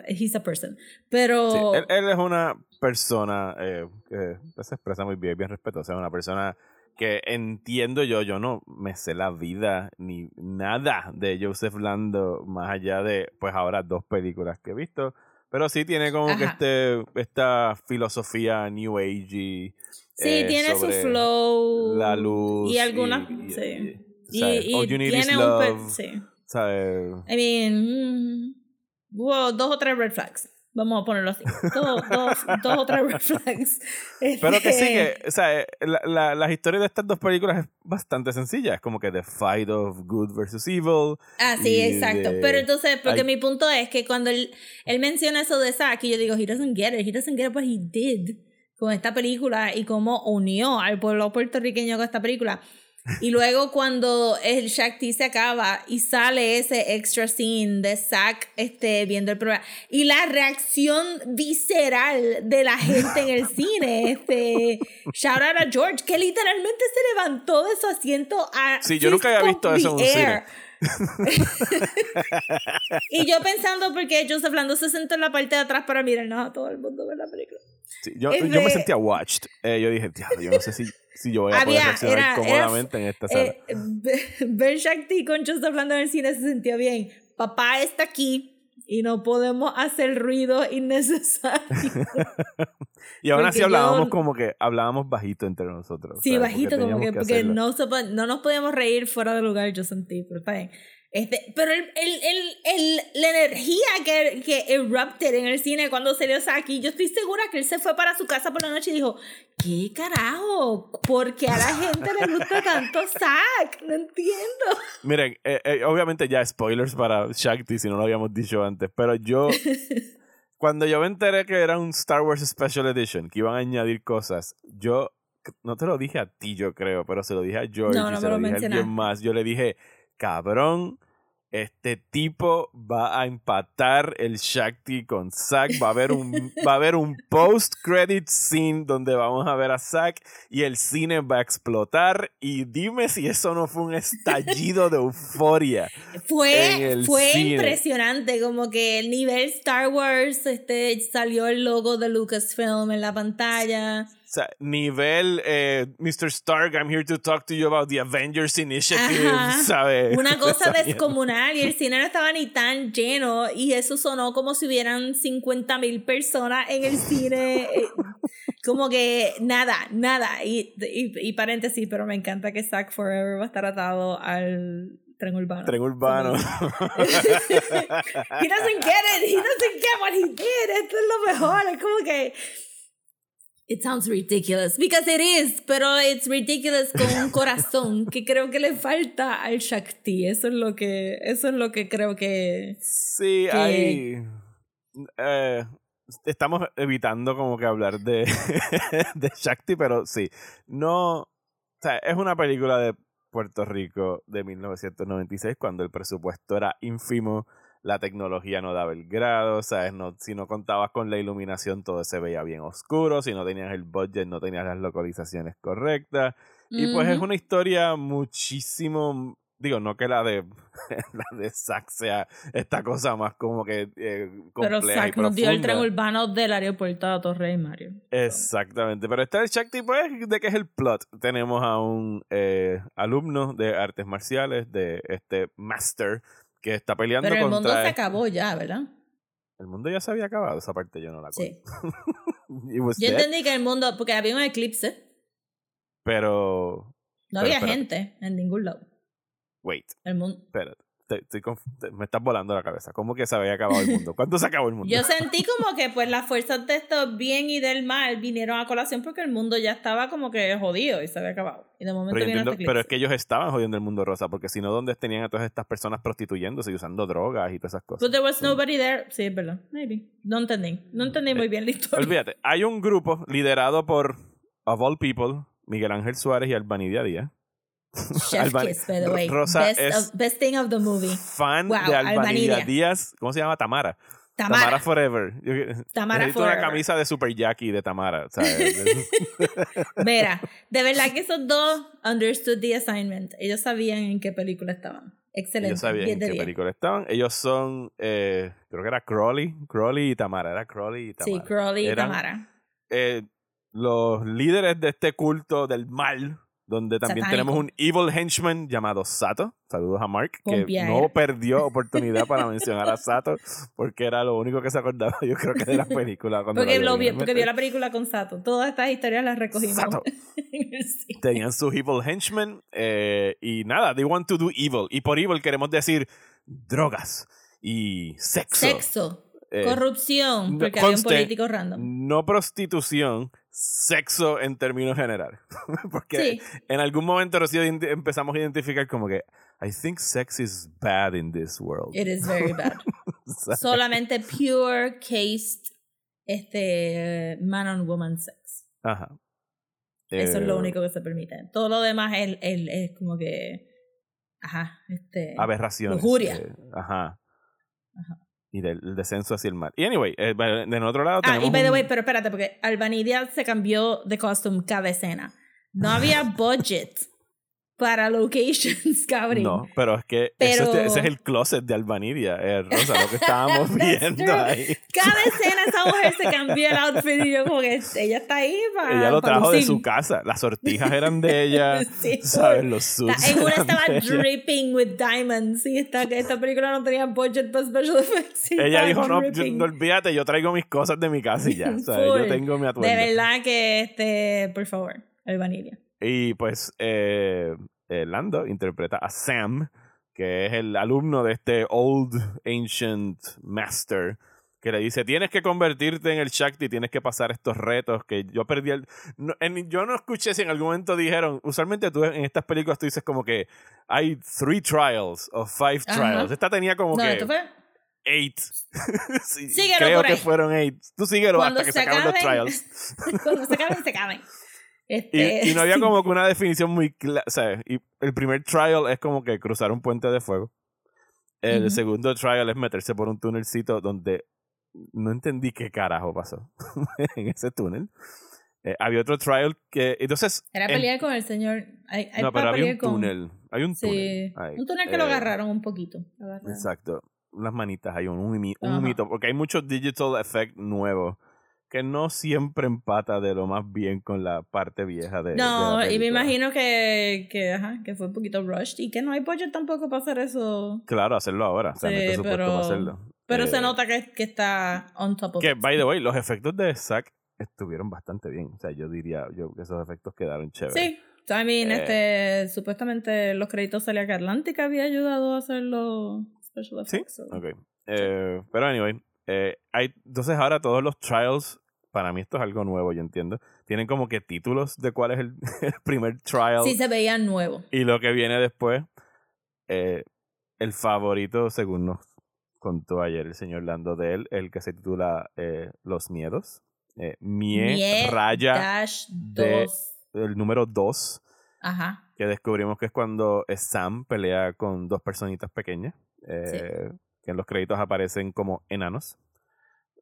he's a person. Pero... él, él, es una persona eh, que se expresa muy bien, bien respetuosa, es una persona que entiendo yo, yo no me sé la vida ni nada de Joseph Lando más allá de, pues ahora dos películas que he visto, pero sí tiene como que este, esta filosofía New Age y, Sí, eh, tiene su flow. La luz. Y algunas. sí. Y, y, tiene love, un. Sí. ¿sabes? I mean. Mm, hubo dos o tres red flags. Vamos a ponerlo así. Dos, dos, dos o tres red flags. Pero que sí, que, o sea, eh, la, la, la, historia de estas dos películas es bastante sencilla. Es como que The Fight of Good versus Evil. Ah, sí, exacto. Pero entonces, porque mi punto es que cuando él, él menciona eso de y yo digo, he doesn't get it, he doesn't get what he did con esta película y cómo unió al pueblo puertorriqueño con esta película. Y luego cuando el Shakti se acaba y sale ese extra scene de Zack este, viendo el programa y la reacción visceral de la gente en el (laughs) cine, este, shout out a George, que literalmente se levantó de su asiento a... Sí, yo nunca había visto eso en un cine. y yo pensando porque Joseph Lando se sentó en la parte de atrás para mirarnos a todo el mundo ver la película. Sí, yo, yo, me sentía watched. Eh, yo dije, yo no sé si si yo voy a poder reaccionar cómodamente en esta sala. Eh, (laughs) ver Shakti con Joseph hablando en el cine se sintió bien. Papá está aquí y no podemos hacer ruido innecesario. (laughs) y aún así hablábamos como que hablábamos bajito entre nosotros. Sí, bajito, como que, porque no, no nos podíamos reír fuera de lugar, yo sentí, pero está bien. Este, pero el, el, el, la energía que, que erupted en el cine cuando salió Saki, yo estoy segura que él se fue para su casa por la noche y dijo, ¿qué carajo? ¿Por qué a la gente le gusta tanto Zack? No entiendo. Miren, eh, eh, obviamente ya spoilers para Shakti si no lo habíamos dicho antes, pero yo... (laughs) cuando yo me enteré que era un Star Wars Special Edition, que iban a añadir cosas, yo no te lo dije a ti, yo creo, pero se lo dije a George y se lo, dije a alguien más. Yo le dije, cabrón, este tipo va a empatar el Shakti con Zack. Va a haber un, va a haber un post-credit scene donde vamos a ver a Zack y el cine va a explotar. Y dime si eso no fue un estallido de euforia. Fue, fue impresionante, como que el nivel Star Wars, este, salió el logo de Lucasfilm en la pantalla sea, nivel eh, Mr. Stark, I'm here to talk to you about the Avengers Initiative, ¿sabes? Una (laughs) cosa descomunal y el cine no estaba ni tan lleno y eso sonó como si hubieran 50 mil personas en el cine. Eh, como que nada, nada. Y, y, paréntesis, pero me encanta que Zack Forever va a estar atado al tren urbano. Tren urbano. (laughs) (laughs) he doesn't get it. He doesn't get what he did. Esto es lo mejor. Es como que It sounds ridiculous because it is, pero it's ridiculous con un corazón (laughs) que creo que le falta al Shakti. Eso es lo que, eso es lo que creo que. Sí, hay. Eh, estamos evitando como que hablar de, (laughs) de Shakti, pero sí. No. O sea, es una película de Puerto Rico de 1996 cuando el presupuesto era ínfimo la tecnología no daba el grado, ¿sabes? No, si no contabas con la iluminación todo se veía bien oscuro, si no tenías el budget no tenías las localizaciones correctas. Y pues es una historia muchísimo, digo, no que la de (laughs) la de Zack sea esta cosa más como que eh, compleja Pero Zack nos dio el tren urbano del aeropuerto a Torre y Mario. Exactamente, pero está el Shakti pues de que es el plot. Tenemos a un eh, alumno de artes marciales, de este Master, que está peleando Pero el mundo se acabó ya, ¿verdad? El mundo ya se había acabado, esa parte yo no la. Sí. (laughs) yo entendí que el mundo, porque había un eclipse. Pero... No había gente en ningún lado. Wait. El mundo... Espérate me estás volando la cabeza. ¿Cómo que se había acabado el mundo? ¿Cuándo se acabó el mundo? Yo sentí como que pues las fuerzas de estos bien y del mal vinieron a colación porque el mundo ya estaba como que jodido y se había acabado. Y de momento pero, pero es que ellos estaban jodiendo el mundo rosa porque si no, ¿dónde tenían a todas estas personas prostituyéndose y usando drogas y todas esas cosas? But there was nobody there. Sí, es verdad. Maybe. No entendí. No entendí muy eh, bien la historia. Olvídate. Hay un grupo liderado por, of all people, Miguel Ángel Suárez y Albanidia Díaz Chef kiss, by the way. Rosa best, es best thing of the movie. Fan de Albanidia Díaz. ¿Cómo se llama? Tamara. Tamara, Forever. Tamara Forever. una camisa de Super Jackie de Tamara. (laughs) Mira, de verdad que esos dos understood the assignment. Ellos sabían en qué película estaban. Excelente. Ellos sabían en qué película estaban. Ellos son, eh, creo que era Crowley. Crowley y Tamara. Era Crowley y Tamara. Sí, Crowley y Tamara. Eh, los líderes de este culto del mal donde también tenemos un evil henchman llamado Sato. Saludos a Mark, que no perdió oportunidad para mencionar a Sato, porque era lo único que se acordaba, yo creo que de la película. porque, lo vio, porque vio la película con Sato. Todas estas historias las recogimos. Sato. (laughs) Tenían su evil henchman, eh, y nada, they want to do evil. Y por evil queremos decir drogas y sexo. Sexo. Eh, corrupción, porque había un político random. No prostitución, sexo en términos generales. (laughs) Porque en algún momento recién empezamos a identificar como que I think sex is bad in this world. It is very (laughs) bad. Solamente (laughs) pure cased este man on woman sex. Ajá. Eso es lo eh, único que se permite. Todo lo demás es, es, como que ajá, este aberraciones. Lujuria. Eh, ajá. Y del descenso hacia el mar. Y anyway, eh, en otro lado Ah, y by the way, pero espérate, porque Albanidia se cambió de costume cada escena. No había (laughs) budget para locations, (laughs) cabrón. No, pero es que ese es el closet de Albanidia, eh, Rosa, lo que estábamos (laughs) (laughs) viendo ahí. Cada escena esa mujer se cambió el outfit y yo como que ella está ahí para Ella lo trajo de su casa, las sortijas eran de ella, ¿sabes? Los suits En una estaba dripping with diamonds y esta, esta película no tenía budget para special effects. Ella dijo, no, no olvídate, yo traigo mis cosas de mi casa y ya, ¿sabes? Yo tengo mi atuendo. De verdad que, este, por favor, Albanidia. Y pues eh, eh, Lando interpreta a Sam, que es el alumno de este Old Ancient Master, que le dice, tienes que convertirte en el Shakti, tienes que pasar estos retos que yo perdí el... yo no escuché si en algún momento dijeron, usualmente tú en estas películas tú dices como que hay three trials o five trials. Esta tenía como que... Eight. (laughs) sí, creo que fueron eight. Tú síguelo hasta que se, acaben los trials. (laughs) Cuando se acaben, se acaben. Este, y, no había como (laughs) que una definición muy clara. O sea, y el primer trial es como que cruzar un puente de fuego. El Ujú. segundo trial es meterse por un túnelcito donde no entendí qué carajo pasó (laughs) en ese túnel. Eh, había otro trial que. Entonces. Era en- pelear con el señor. Hay, hay no, pero había un con- túnel. Hay un Sí, túnel. ahí. un túnel que lo Eh, agarraron un poquito. lo agarraron. Exacto. Unas manitas hay un, un, un humito. Porque hay muchos digital effect nuevos que no siempre empata de lo más bien con la parte vieja de. de No, la y me imagino que, que, ajá, que fue un poquito rushed y que no hay budget tampoco para hacer eso. Claro, hacerlo ahora. O sea, no hay Sí, presupuesto pero- para hacerlo. Pero Eh, se nota que, que está on top of Que, it. by the way, los efectos de Zack estuvieron bastante bien. O sea, yo diría yo que esos efectos quedaron chéveres. Sí. So, I mean, Eh, este, supuestamente los créditos salía que Atlantic había ayudado a hacer los special Sí, effects. so- ok. Eh, pero anyway, eh, hay, entonces ahora todos los trials, para mí esto es algo nuevo, yo entiendo. Tienen como que títulos de cuál es el, (laughs) el primer trial Sí, se veían nuevos. y lo que viene después. Eh, el favorito, según nos contó ayer el señor Lando de él, el que se titula eh, Los Miedos. Eh, Mie, Mie raya Dash de- 2. el número 2, Ajá. que descubrimos que es cuando Sam pelea con dos personitas pequeñas, eh, que en los créditos aparecen como enanos.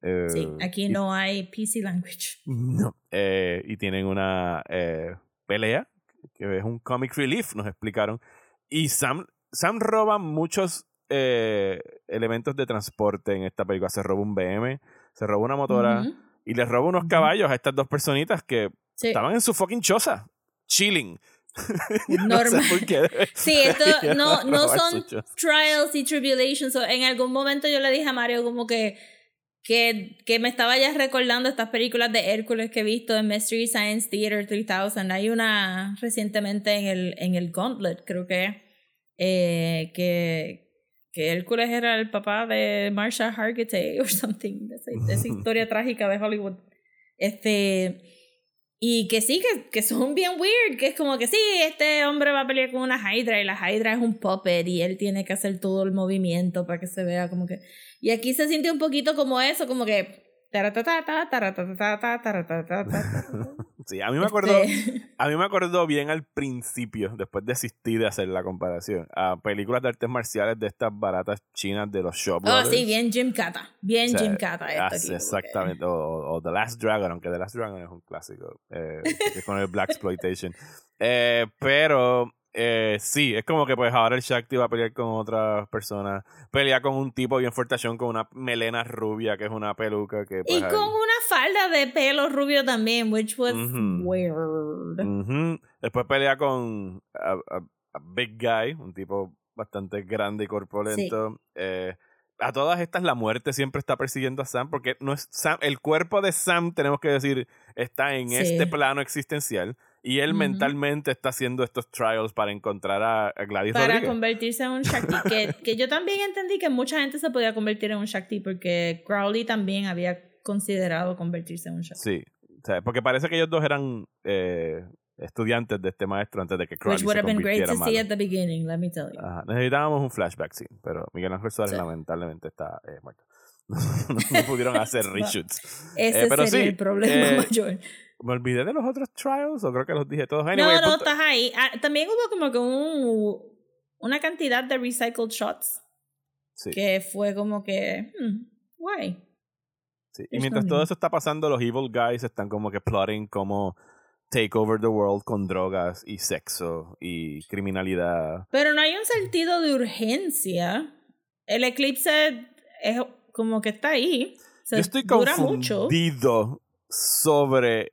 Eh, Sí, aquí y- no hay PC language. (laughs) No. Eh, y tienen una eh, pelea, que es un comic relief, nos explicaron. Y Sam, Sam roba muchos eh, elementos de transporte en esta película. Se roba un BM, se roba una motora y les roba unos caballos a estas dos personitas que Sí. estaban en su fucking choza, chilling. Normal. (laughs) No sé por qué. Sí, esto (laughs) no, no son trials y tribulations. So, en algún momento yo le dije a Mario como que, que, que me estaba ya recordando estas películas de Hércules que he visto en Mystery Science Theater 3000. Hay una recientemente en el, en el Gauntlet, creo que, eh, que, que Hércules era el papá de Marsha Hargitay (laughs) or something. esa, esa (laughs) historia trágica de Hollywood. Este... Y que sí, que, que son bien weird, que es como que sí, este hombre va a pelear con una Hydra y la Hydra es un puppet y él tiene que hacer todo el movimiento para que se vea como que... Y aquí se siente un poquito como eso, como que... (laughs) Sí, a mí me acuerdo, Este, (laughs) a mí me acuerdo bien al principio, después desistí de hacer la comparación, a películas de artes marciales de estas baratas chinas de los Shaw Oh, sí, bien Jim Kata. Bien O sea, Jim Kata esto aquí, exactamente. O, o- o The Last Dragon, aunque The Last Dragon es un clásico. eh, es con el (laughs) Black Exploitation. Eh, pero eh, sí, es como que pues ahora el Shakti va a pelear con otras personas. Pelea con un tipo bien fuertachón con una melena rubia, que es una peluca que pues, Y con una falda de pelo rubio también, which was weird. Después pelea con a, a- a Big Guy, un tipo bastante grande y corpulento. Eh, a todas estas la muerte siempre está persiguiendo a Sam porque no es Sam, el cuerpo de Sam, tenemos que decir, está en Sí. este plano existencial y él Ujú. mentalmente está haciendo estos trials para encontrar a, a Gladys para Rodríguez. convertirse en un Shakti. que, (laughs) que yo también entendí que mucha gente se podía convertir en un Shakti porque Crowley también había considerado convertirse en un Shakti. Sí, o sea, porque parece que ellos dos eran eh, estudiantes de este maestro antes de que Crowley Which would se have been great to see at the beginning, let me tell you. Ajá, Necesitábamos un flashback scene, pero Miguel Ángel Suárez Sí. lamentablemente está eh, muerto. (laughs) no, pudieron (laughs) hacer reshoots. Ese Eh, pero sería sí, el problema eh, mayor. Me olvidé de los otros trials, o creo que los dije todos. Anyway, no, no, punto- estás ahí. Ah, también hubo como que un, una cantidad de recycled shots sí, que fue como que, hmm, guay. sí. Y mientras todo eso está pasando, los evil guys están como que plotting como take over the world con drogas y sexo y criminalidad. Pero no hay un sentido de urgencia. El eclipse es como que está ahí. Se Yo estoy dura mucho. confundido sobre...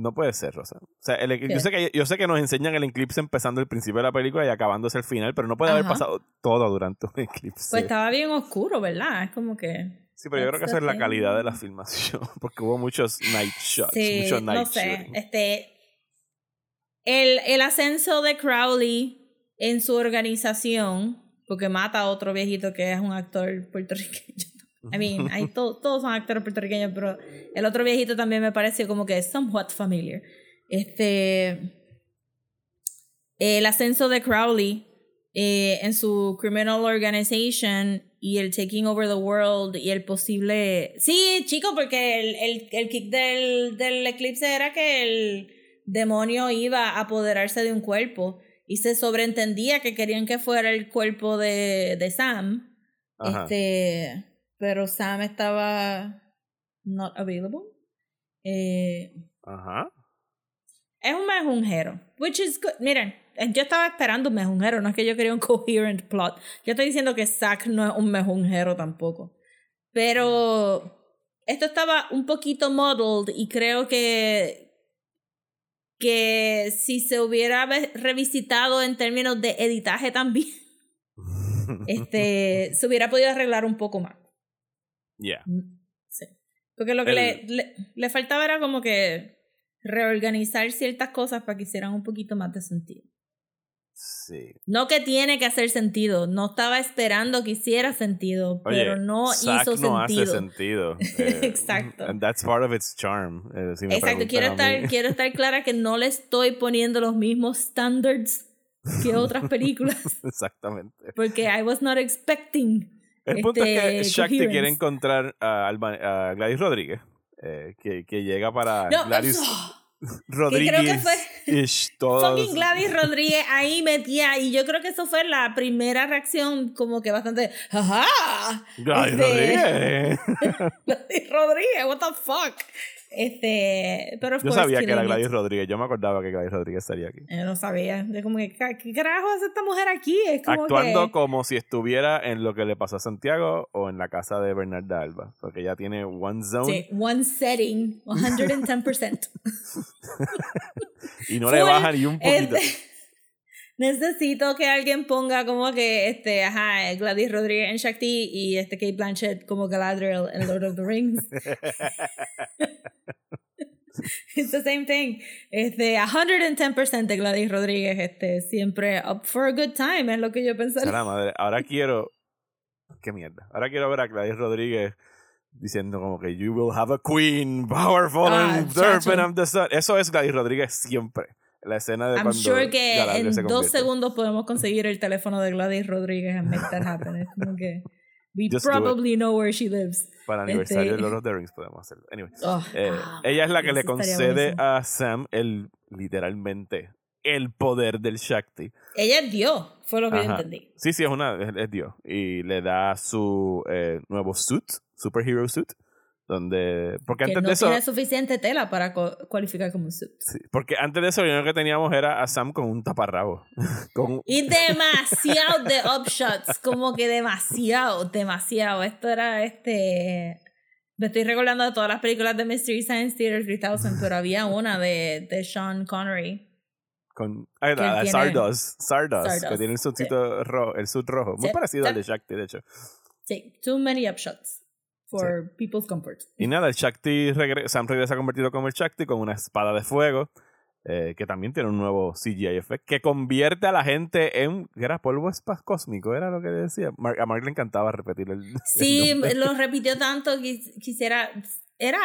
No puede ser, Rosa. O sea, el- yo, sé que, yo sé que nos enseñan el eclipse empezando el principio de la película y acabándose el final, pero no puede haber pasado todo durante un eclipse. Pues estaba bien oscuro, ¿verdad? Es como que. sí, pero yo creo que eso es la calidad de la filmación, (laughs) porque hubo muchos night shots, Sí, mucho night no sé. shooting. Este. El, el ascenso de Crowley en su organización, porque mata a otro viejito que es un actor puertorriqueño. I mean, hay to- todos son actores puertorriqueños, pero el otro viejito también me pareció como que somewhat familiar. Este. El ascenso de Crowley eh, en su criminal organization y el taking over the world y el posible. Sí, chico, porque el, el, el kick del, del eclipse era que el demonio iba a apoderarse de un cuerpo y se sobreentendía que querían que fuera el cuerpo de, de Sam. Este, pero Sam estaba not available. Eh, Ajá. Es un mejunjero, which is good. Miren, yo estaba esperando un mejunjero, no es que yo quería un coherent plot. Yo estoy diciendo que Zack no es un mejunjero tampoco. Pero esto estaba un poquito modeled y creo que que si se hubiera revisitado en términos de editaje también, (laughs) este, se hubiera podido arreglar un poco más. Ya. Mm, sí. Porque lo que le, le, le, faltaba era como que reorganizar ciertas cosas para que hicieran un poquito más de sentido. Sí. No que tiene que hacer sentido, no estaba esperando que hiciera sentido, pero no hizo sentido. no hace sentido. (laughs) Eh, Exacto. And that's part of its charm. Eh, Exacto, quiero estar, quiero estar clara que no le estoy poniendo los mismos standards que otras (laughs) películas. Exactamente. Porque I was not expecting. El punto es que este, Shakti quiere encontrar a, a Gladys Rodríguez, eh, que, que, llega para no, Gladys. Rodríguez. creo que fue ish, fucking Gladys Rodríguez ahí metía y yo creo que eso fue la primera reacción como que bastante ajá Gladys Este- Rodríguez. (laughs) Gladys Rodríguez what the fuck este pero Yo sabía que era it. Gladys Rodríguez. Yo me acordaba que Gladys Rodríguez estaría aquí. yo no sabía yo como que "¿Qué- carajo hace esta mujer aquí es como Actuando que como si estuviera en lo que le pasó a Santiago o en la casa de Bernarda Alba. Porque ella tiene one zone sí, one setting (laughs) 110% y no le baja ni un poquito. Este, necesito que alguien ponga como que este ajá Gladys Rodríguez en Shakti y este Kate Blanchett como Galadriel en Lord of the Rings (laughs) It's the same thing. Este, 110% de Gladys Rodríguez, este, siempre up for a good time, es lo que yo pensé. Sea la madre. Ahora (laughs) quiero. Qué mierda. Ahora quiero ver a Gladys Rodríguez diciendo como que You will have a queen, powerful Ah, and serpent of the sun. Eso es Gladys Rodríguez siempre. La escena de I'm cuando sure que Galadriel en se dos segundos podemos conseguir el teléfono de Gladys Rodríguez and make that happen. Es como que we Just probably know where she lives. Para el aniversario Este- de Lord of the Rings podemos hacerlo. Anyway. Oh, Eh, ah, ella es la que le eso concede a Sam el literalmente el poder del Shakti. Ella es Dios, fue lo que yo Ajá. entendí. Sí, sí, es una es, es Dios. Y le da su eh, nuevo suit, superhero suit, donde porque Que antes no de eso tiene suficiente tela para cualificar como un suit. sí, porque antes de eso lo único que teníamos era a Sam con un taparrabo, (laughs) con Y demasiado de upshots, como que demasiado, demasiado. Esto era este. Me estoy recordando de todas las películas de Mystery Science Theater 3000, pero había una de, de Sean Connery. con ah, la- Stardust, Stardust, que tiene el suitcito rojo, el suit rojo, muy Sí, parecido al de Shakti, de hecho. Sí, too many upshots for people's comfort. Y nada, el Shakti regre- Sam regresa convertido como el Shakti con una espada de fuego. eh, que también tiene un nuevo CGI effect que convierte a la gente en era polvo espas cósmico era lo que decía Mar- a Mark le encantaba repetir el, (laughs) el Sí, nombre. lo repitió tanto que quisiera. Era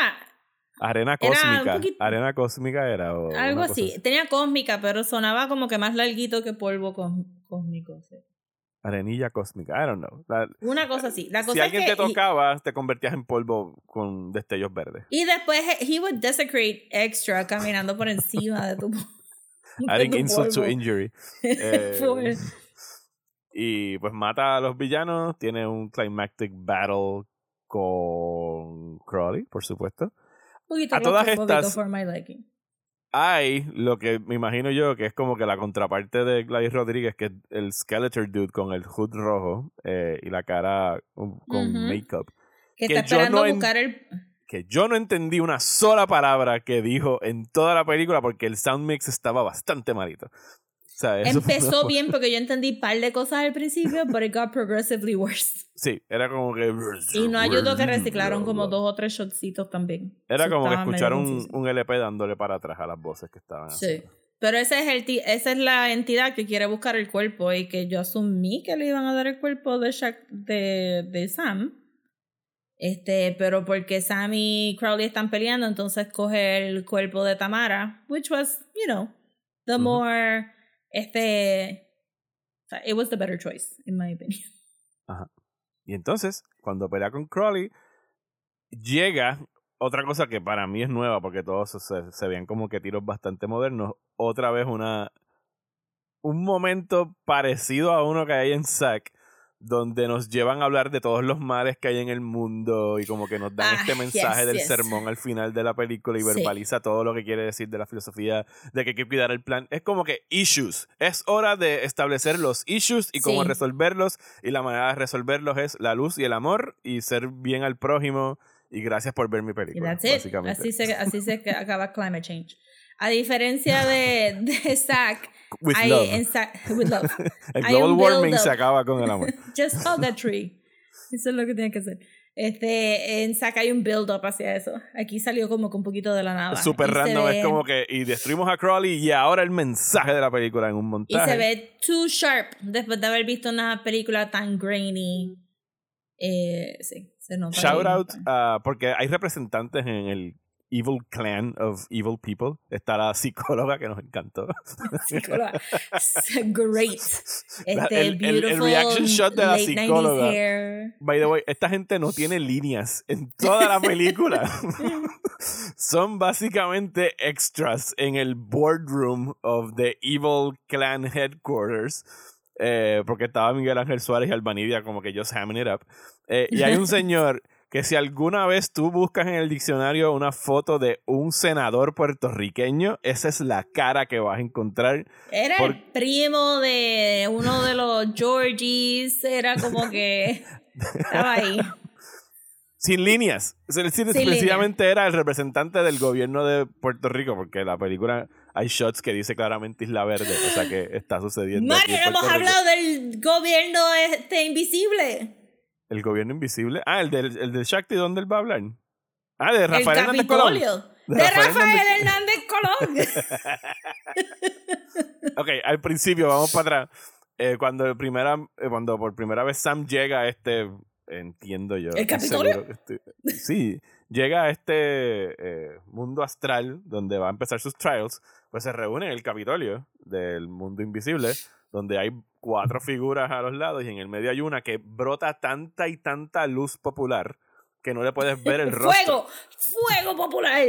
arena era cósmica poquito- arena cósmica era o algo cosa así. Tenía cósmica, pero sonaba como que más larguito que polvo cós- cósmico. sí. Arenilla cósmica I don't know La- Una cosa así. La cosa si es alguien que te tocaba te convertías en polvo con destellos verdes Y después he would desecrate extra caminando por encima de tu. (laughs) de adding tu insult to injury (laughs) Eh, y pues mata a los villanos tiene un climactic battle con Crowley por supuesto Un poquito a todas estas- for my liking. Hay lo que me imagino yo que es como que la contraparte de Gladys Rodríguez, que es el Skeletor Dude con el hood rojo eh, y la cara um, con Ujú. make-up. Que, que está yo esperando no buscar el. Que yo no entendí una sola palabra que dijo en toda la película porque el sound mix estaba bastante malito. Sea, (laughs) Empezó bien porque yo entendí un par de cosas al principio, but it got progressively worse. Sí, era como que. Y no ayudó que reciclaron como dos o tres shotcitos también. Era como que escuchar un, un LP dándole para atrás a las voces que estaban Sí. haciendo. Pero ese es el esa es la entidad que quiere buscar el cuerpo y que yo asumí que le iban a dar el cuerpo de, Shaq- de, de Sam. Este, pero porque Sam y Crowley están peleando, entonces coge el cuerpo de Tamara, which was, you know, the Ujú. more, este, o sea, it was the better choice, in my opinion. Y entonces, cuando pelea con Crowley, llega otra cosa que para mí es nueva, porque todos se, se veían como que tiros bastante modernos. Otra vez una un momento parecido a uno que hay en Zack, donde nos llevan a hablar de todos los males que hay en el mundo y como que nos dan Ah, este mensaje yes, del yes. sermón al final de la película y Sí. verbaliza todo lo que quiere decir de la filosofía, de que hay que cuidar el plan. Es como que issues. Es hora de establecer los issues y cómo Sí. resolverlos y la manera de resolverlos es la luz y el amor y ser bien al prójimo y gracias por ver mi película. that's it. básicamente. Así se, así se acaba climate change. A diferencia de, (laughs) de Zack, With love. en with love. (laughs) El global warming se acaba con el amor. (laughs) Just hug that tree. Eso es lo que tiene que hacer. Este, en Zack hay un build-up hacia eso. Aquí salió como que un poquito de la nada. Súper Y random, ve- es como que y destruimos a Crowley y ahora el mensaje de la película en un Y montaje. se ve too sharp después de haber visto una película tan grainy. Eh, sí, se nota. Shout bien. out a- porque hay representantes en el Evil Clan of Evil People. Está la psicóloga que nos encantó. (laughs) Psicóloga. Great. La- (laughs) Este, el- el- el beautiful reaction shot de la late 90s psicóloga. By the way, esta gente no tiene líneas en toda la película. (laughs) Son básicamente extras en el boardroom of the Evil Clan Headquarters. eh, porque estaba Miguel Ángel Suárez y Albanidia como que just hamming it up. Eh, y hay un señor que si alguna vez tú buscas en el diccionario una foto de un senador puertorriqueño, esa es la cara que vas a encontrar. Era Por- el primo de uno de los Georgies. Era como que estaba ahí. (laughs) Sin líneas. Sí- Sin sencillamente era el representante del gobierno de Puerto Rico, porque la película hay shots que dice claramente Isla Verde, o sea que está sucediendo. Mario, hemos Rico. hablado del gobierno este invisible. El gobierno invisible. Ah, el del, el del Shakti, ¿dónde él va a hablar? Ah, de Rafael el Hernández Colón. De De Rafael Rafael Hernández Colón. (laughs) Ok, al principio, vamos para atrás. Eh, cuando, el primera, eh, cuando por primera vez Sam llega a este, entiendo yo. ¿El Capitolio? estoy- sí, llega a este eh, mundo astral donde va a empezar sus trials, pues se reúne en el Capitolio del mundo invisible, donde hay cuatro figuras a los lados y en el medio hay una que brota tanta y tanta luz popular que no le puedes ver el (laughs) rostro. Fuego, fuego popular.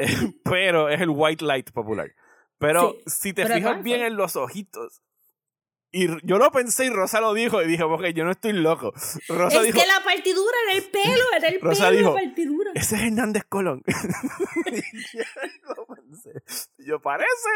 (laughs) pero es el white light popular. Pero Sí, si te fijas ¿cuál bien en los ojitos. Y yo lo pensé y Rosa lo dijo y dije, ok, yo no estoy loco. Rosa es dijo, que la partidura era el pelo, era el Rosa pelo dijo, la partidura. ese es Hernández Colón. (laughs) y yo lo pensé. Yo parece,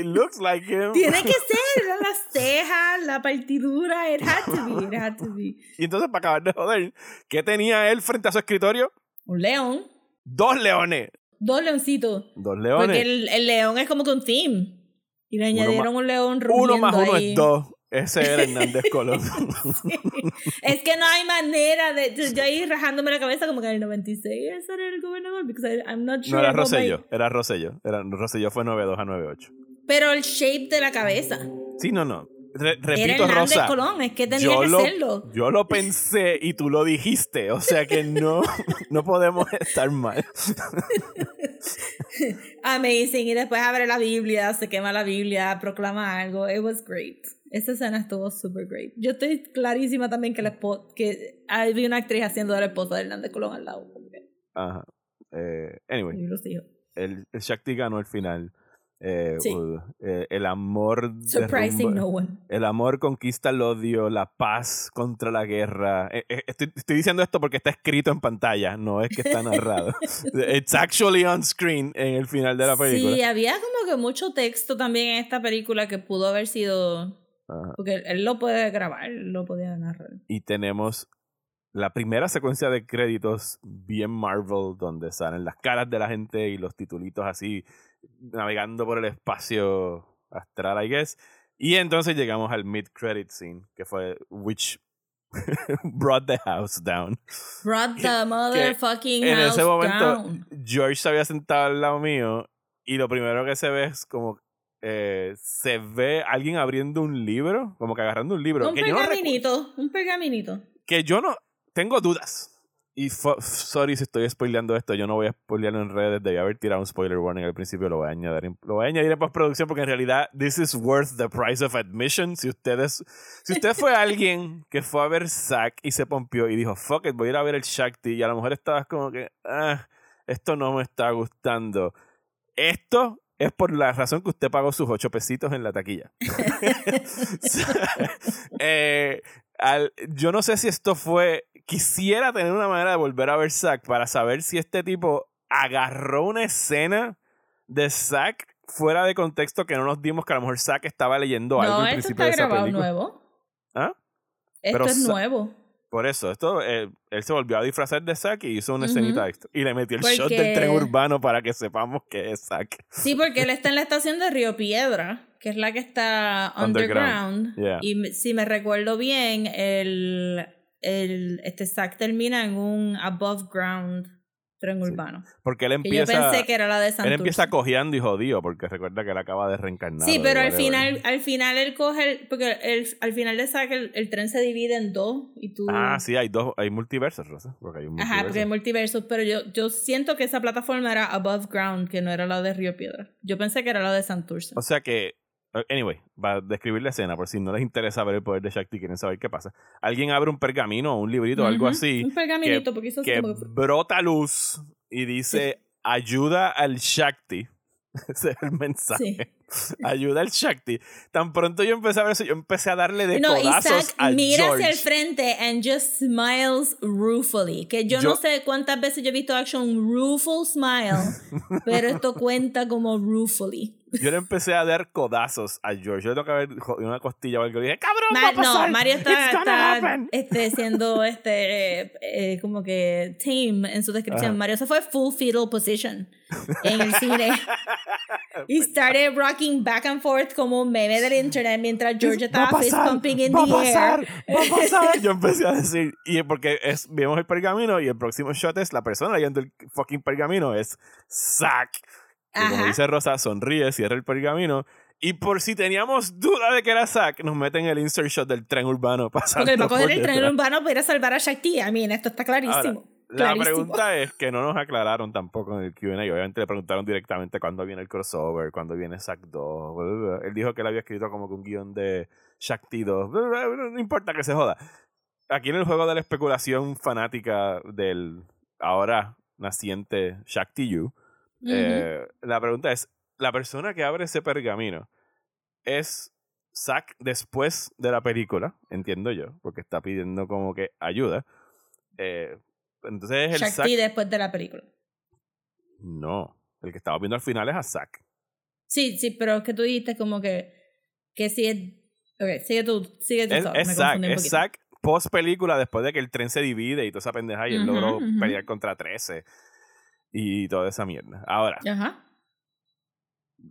it looks like him. Tiene que (laughs) ser, eran las cejas, la partidura, it had to be, it had to be. Y entonces, para acabar de joder, ¿qué tenía él frente a su escritorio? Un león, Dos leones. dos leoncitos. Dos leones. Porque el, el león es como que un theme. Y le Uno añadieron un león rugiendo Uno más uno ahí. es dos. Ese era Hernández (laughs) Colón. (laughs) Es que no hay manera de. Yo, yo ahí rajándome la cabeza como que en el 96 ese era el gobernador. Because I'm not sure. no era Rosselló, era Rosselló. Era, Rosselló fue 92 a 98. Pero el shape de la cabeza. Sí, no, no. Re- Era repito, Hernández Rosa. Colón, es que tenía yo que lo, serlo. yo lo pensé y tú lo dijiste. O sea que no, (laughs) no podemos estar mal. (laughs) Amazing. Y después abre la Biblia, se quema la Biblia, proclama algo. It was great. Esa escena estuvo super great. Yo estoy clarísima también que, la que había una actriz haciendo de la esposa de Hernández Colón al lado. Ajá. Eh, anyway, el, el Shakti ganó al final. Eh, Sí. uh, eh, el amor Surprising derrumba- no one. El amor conquista el odio, la paz contra la guerra. Eh, eh, Estoy, estoy diciendo esto porque está escrito en pantalla, no es que está narrado. (laughs) It's actually on screen en el final de la película. Sí, había como que mucho texto también en esta película que pudo haber sido. Ajá. Porque él, él lo puede grabar, lo podía narrar. Y tenemos la primera secuencia de créditos bien Marvel, donde salen las caras de la gente y los titulitos así, navegando por el espacio astral, I guess. Y entonces llegamos al mid-credit scene, que fue Which (laughs) brought the house down. Brought the motherfucking en house ese momento, down. George se había sentado al lado mío y lo primero que se ve es como eh, se ve alguien abriendo un libro, como que agarrando un libro. Un que yo no pergaminito, un pergaminito. que yo no tengo dudas. Y sorry si estoy spoileando esto, yo no voy a spoilearlo en redes, debí haber tirado un spoiler warning al principio, lo voy a añadir en, lo voy a añadir en postproducción porque en realidad this is worth the price of admission. Si ustedes si usted fue (laughs) alguien que fue a ver Zack y se pompió y dijo, "Fuck it, voy a ir a ver el Shakti" y a lo mejor estabas como que, "Ah, esto no me está gustando." Esto es por la razón que usted pagó sus ocho pesitos en la taquilla. (laughs) (laughs) Eh, yo no sé si esto fue. Quisiera tener una manera de volver a ver Zack para saber si este tipo agarró una escena de Zack fuera de contexto que no nos dimos que a lo mejor Zack estaba leyendo algo al principio de esa película. nuevo. ¿Ah? Esto es nuevo. Por eso, esto, eh, él se volvió a disfrazar de Zack y hizo una escenita extra. Y le metió el shot del tren urbano para que sepamos que es Zack. Sí, porque él está en la estación de Río Piedra, que es la que está underground. Y si me recuerdo bien, el, el, este Zack termina en un above ground tren urbano. Porque él empieza. yo pensé que era la de Santurce. Él empieza cojeando y jodido, porque recuerda que él acaba de reencarnar. Sí, pero al final, al final él coge. porque el, al final de saca el, tren se divide en dos y tú. Ah, sí, hay dos. Hay multiversos, Rosa. Porque hay un Ajá, porque hay multiversos, pero yo, yo siento que esa plataforma era above ground, que no era la de Río Piedra. Yo pensé que era la de Santurce. O sea que anyway, va a describir la escena por si no les interesa ver el poder de Shakti, quieren saber qué pasa. Alguien abre un pergamino o un librito o algo así. Un pergaminito, porque eso que brota luz y dice ayuda al Shakti. (laughs) Ese es el mensaje. (laughs) Ayuda al Shakti. Tan pronto yo empecé a ver eso, yo empecé a darle de no, codazos a mira hacia el frente and just smiles ruefully. Que yo, no sé cuántas veces yo he visto action rueful smile, (laughs) pero esto cuenta como ruefully. Yo le empecé a dar codazos a George. Yo tengo que haber una costilla o algo. Y dije, cabrón, va a pasar. No, Mario está, está este, siendo este, eh, como que tame en su descripción. Mario se fue full fetal position en el cine. (laughs) y started rocking back and forth como un meme del internet mientras George estaba fist pumping in the pasar, air. Va a pasar. (laughs) Yo empecé a decir, y porque es, vemos el pergamino y el próximo shot es la persona leyendo el fucking pergamino, es Zack. Y como dice Rosa, sonríe, cierra el pergamino. Y por si teníamos duda de que era Zack, nos meten el insert shot del tren urbano pasando. Porque él va a coger el tren urbano para ir a salvar a Shakti. A mí, esto está clarísimo. La pregunta es que no nos aclararon tampoco en el QA. Obviamente le preguntaron directamente cuándo viene el crossover, cuándo viene Zack 2. Él dijo que él había escrito como que un guion de Shakti 2. No importa que se joda. Aquí en el juego de la especulación fanática del ahora naciente Shakti You eh, la pregunta es, ¿la persona que abre ese pergamino es Zack después de la película? Entiendo yo, porque está pidiendo como que ayuda. Eh, entonces es el Shakti después de la película. No, el que estaba viendo al final es a Zack. Sí, sí, pero es que tú dijiste como que, que si es... Ok, sigue tú, sigue tú. Es, es Zack, es Zack post película después de que el tren se divide y toda esa pendeja y él logró pelear contra 13 y toda esa mierda. Ahora,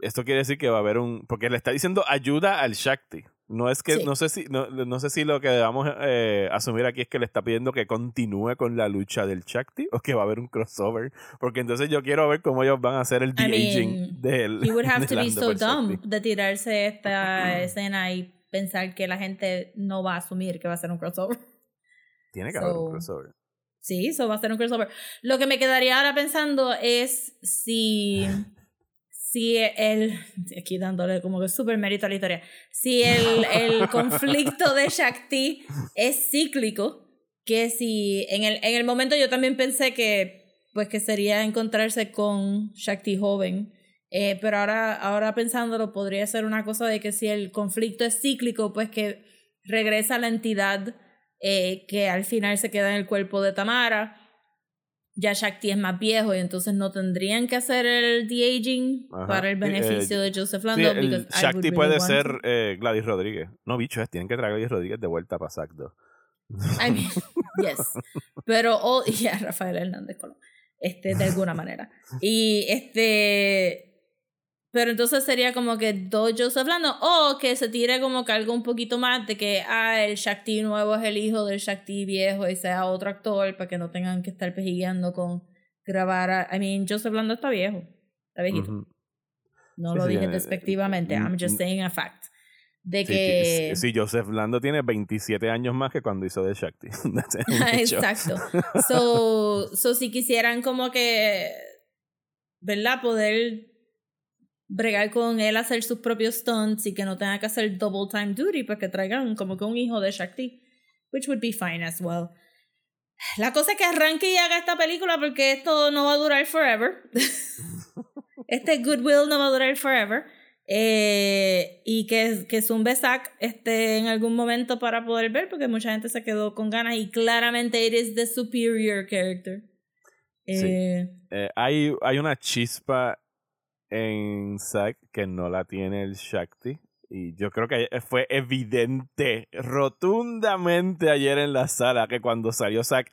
esto quiere decir que va a haber un. Porque le está diciendo ayuda al Shakti. No es que, no sé si, no, no, sé si lo que debamos eh, asumir aquí es que le está pidiendo que continúe con la lucha del Shakti o que va a haber un crossover. Porque entonces yo quiero ver cómo ellos van a hacer el de-aging del. He would have (laughs) to be so dumb de tirarse esta escena y pensar que la gente no va a asumir que va a ser un crossover. Tiene que haber un crossover. Sí, eso va a ser un crossover. Lo que me quedaría ahora pensando es si. (laughs) Si el. Aquí dándole como que súper mérito a la historia. Si el, el (laughs) conflicto de Shakti es cíclico, que si. En el, en el momento yo también pensé que. Pues que sería encontrarse con Shakti joven. Eh, pero ahora, ahora pensándolo, podría ser una cosa de que si el conflicto es cíclico, pues que regresa la entidad eh, que al final se queda en el cuerpo de Tamara. Ya Shakti es más viejo y entonces no tendrían que hacer el de-aging para el beneficio de Joseph Lando. Shakti puede ser eh, Gladys Rodríguez. No, bicho, tienen que traer a Gladys Rodríguez de vuelta para I mean, (laughs) yes. Pero, oh, (laughs) y a Rafael Hernández Colón. Este, de alguna manera. Y este, pero entonces sería como que dos Joseph hablando o que se tire como que algo un poquito más de que, ah, el Shakti nuevo es el hijo del Shakti viejo y sea otro actor para que no tengan que estar pejigueando con grabar. A, I mean, Joseph Lando está viejo, está viejito. No lo dije despectivamente, I'm just saying a fact. De que... Sí, Joseph Lando tiene 27 años más que cuando hizo de Shakti. (laughs) (laughs) Exacto. (laughs) So, so, si quisieran como que, ¿verdad? Poder bregar con él hacer sus propios stunts y que no tenga que hacer double time duty, pues que traigan como que un hijo de Shakti, which would be fine as well. La cosa es que arranque y haga esta película porque esto no va a durar forever. (laughs) este goodwill no va a durar forever. Eh, y que, que zumbe Zack este, en algún momento para poder ver, porque mucha gente se quedó con ganas y claramente it is the superior character. Eh, eh, hay, hay una chispa en Zack que no la tiene el Shakti. Y yo creo que fue evidente, rotundamente ayer en la sala, que cuando salió Zack.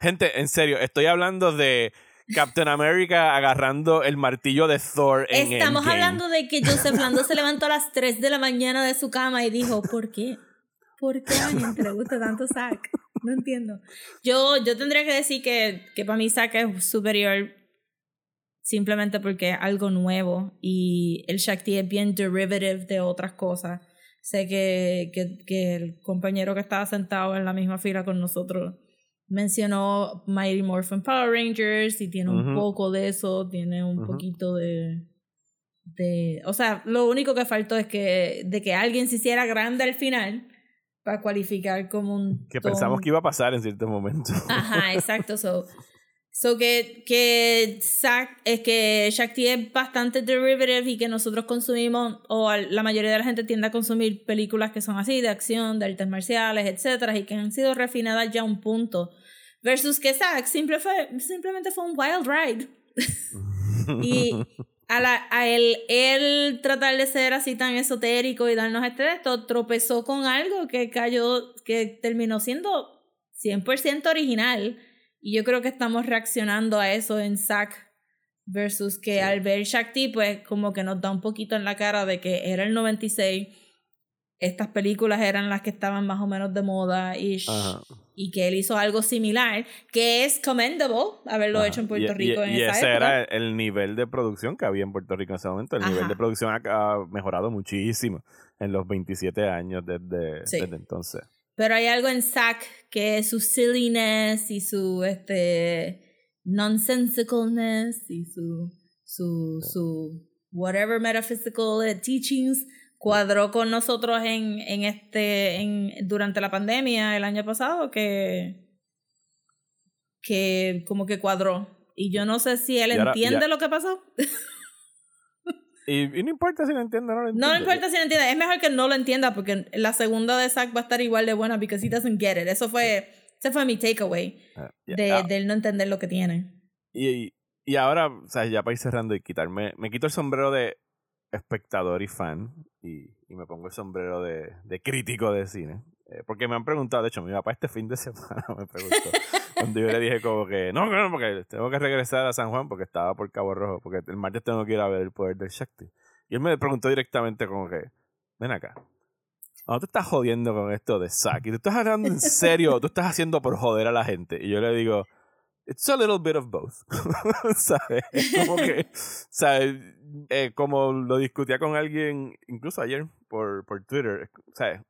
Gente, en serio, estoy hablando de Captain America agarrando el martillo de Thor en Estamos hablando de que Joseph Lando se levantó a las (laughs) 3 de la mañana de su cama y dijo, ¿por qué? ¿Por qué a la gente le gusta tanto Zack? No entiendo. Yo, yo tendría que decir que, que para mí Zack es superior simplemente porque es algo nuevo y el Shakti es bien derivative de otras cosas. Sé que, que, que el compañero que estaba sentado en la misma fila con nosotros mencionó Mighty Morphin Power Rangers y tiene un poco de eso, tiene un poquito de, de... O sea, lo único que faltó es que, de que alguien se hiciera grande al final para cualificar como un... Que pensamos que iba a pasar en cierto momento. Ajá, exacto. So, (laughs) so que, que, es que Shakti es bastante derivative y que nosotros consumimos, o la mayoría de la gente tiende a consumir películas que son así, de acción, de artes marciales, etcétera, y que han sido refinadas ya un punto. Versus que Zack simple fue, simplemente fue un wild ride. (laughs) y a, la, a él, él tratar de ser así tan esotérico y darnos este esto, tropezó con algo que cayó, que terminó siendo 100% original. Y yo creo que estamos reaccionando a eso en Zack versus que al ver Shakti, pues como que nos da un poquito en la cara de que era el 96, estas películas eran las que estaban más o menos de moda y y que él hizo algo similar, que es commendable haberlo hecho en Puerto Rico en y esa ese era el nivel de producción que había en Puerto Rico en ese momento. El nivel de producción ha, mejorado muchísimo en los 27 años desde, desde entonces. Pero hay algo en Zack que su silliness y su este nonsensicalness y su su, su whatever metaphysical teachings cuadró con nosotros en, en este, en, durante la pandemia el año pasado, que, que como que cuadró. Y yo no sé si él entiende lo que pasó. (laughs) y, no importa si lo entiende o no lo entiende. No importa si lo entiende. Es mejor que no lo entienda porque la segunda de Zack va a estar igual de buena because he doesn't get it. Eso fue, ese fue mi takeaway ah, de, de él no entender lo que tiene. Y, y ahora, o sea, ya para ir cerrando y quitarme, me quito el sombrero de espectador y fan y, y me pongo el sombrero de, de crítico de cine. Eh, porque me han preguntado, de hecho, mi papá este fin de (laughs) semana me preguntó. cuando yo le dije como que, no, no, porque tengo que regresar a San Juan porque estaba por Cabo Rojo, porque el martes tengo que ir a ver el poder del Shakti. Y él me preguntó directamente como que, ven acá. No, tú estás jodiendo con esto de. Y tú estás hablando en serio, tú estás haciendo por joder a la gente. Y yo le digo, it's a little bit of both. (laughs) ¿Sabes? Como que, ¿sabes? Eh, como lo discutía con alguien, incluso ayer por, por Twitter, ¿sabes?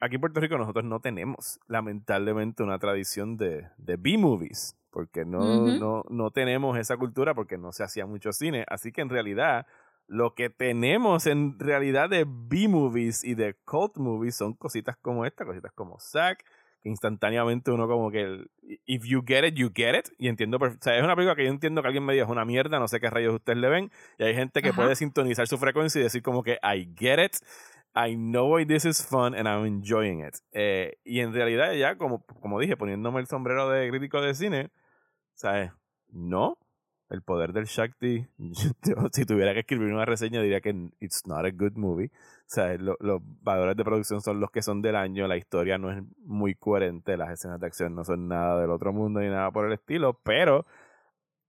Aquí en Puerto Rico nosotros no tenemos, lamentablemente, una tradición de, de B-movies, porque no, no, no tenemos esa cultura porque no se hacía mucho cine. Así que en realidad, lo que tenemos en realidad de B-movies y de cult movies son cositas como esta, cositas como Zack, que instantáneamente uno como que if you get it, you get it. Y entiendo, o sea, es una película que yo entiendo que alguien me diga es una mierda, no sé qué rayos ustedes le ven. Y hay gente que puede sintonizar su frecuencia y decir como que I get it. I know why this is fun and I'm enjoying it. Eh, y en realidad ya, como, dije, poniéndome el sombrero de crítico de cine, ¿sabes? No, el poder del Shakti, (laughs) si tuviera que escribir una reseña diría que it's not a good movie. O sea, los valores de producción son los que son del año, la historia no es muy coherente, las escenas de acción no son nada del otro mundo ni nada por el estilo, pero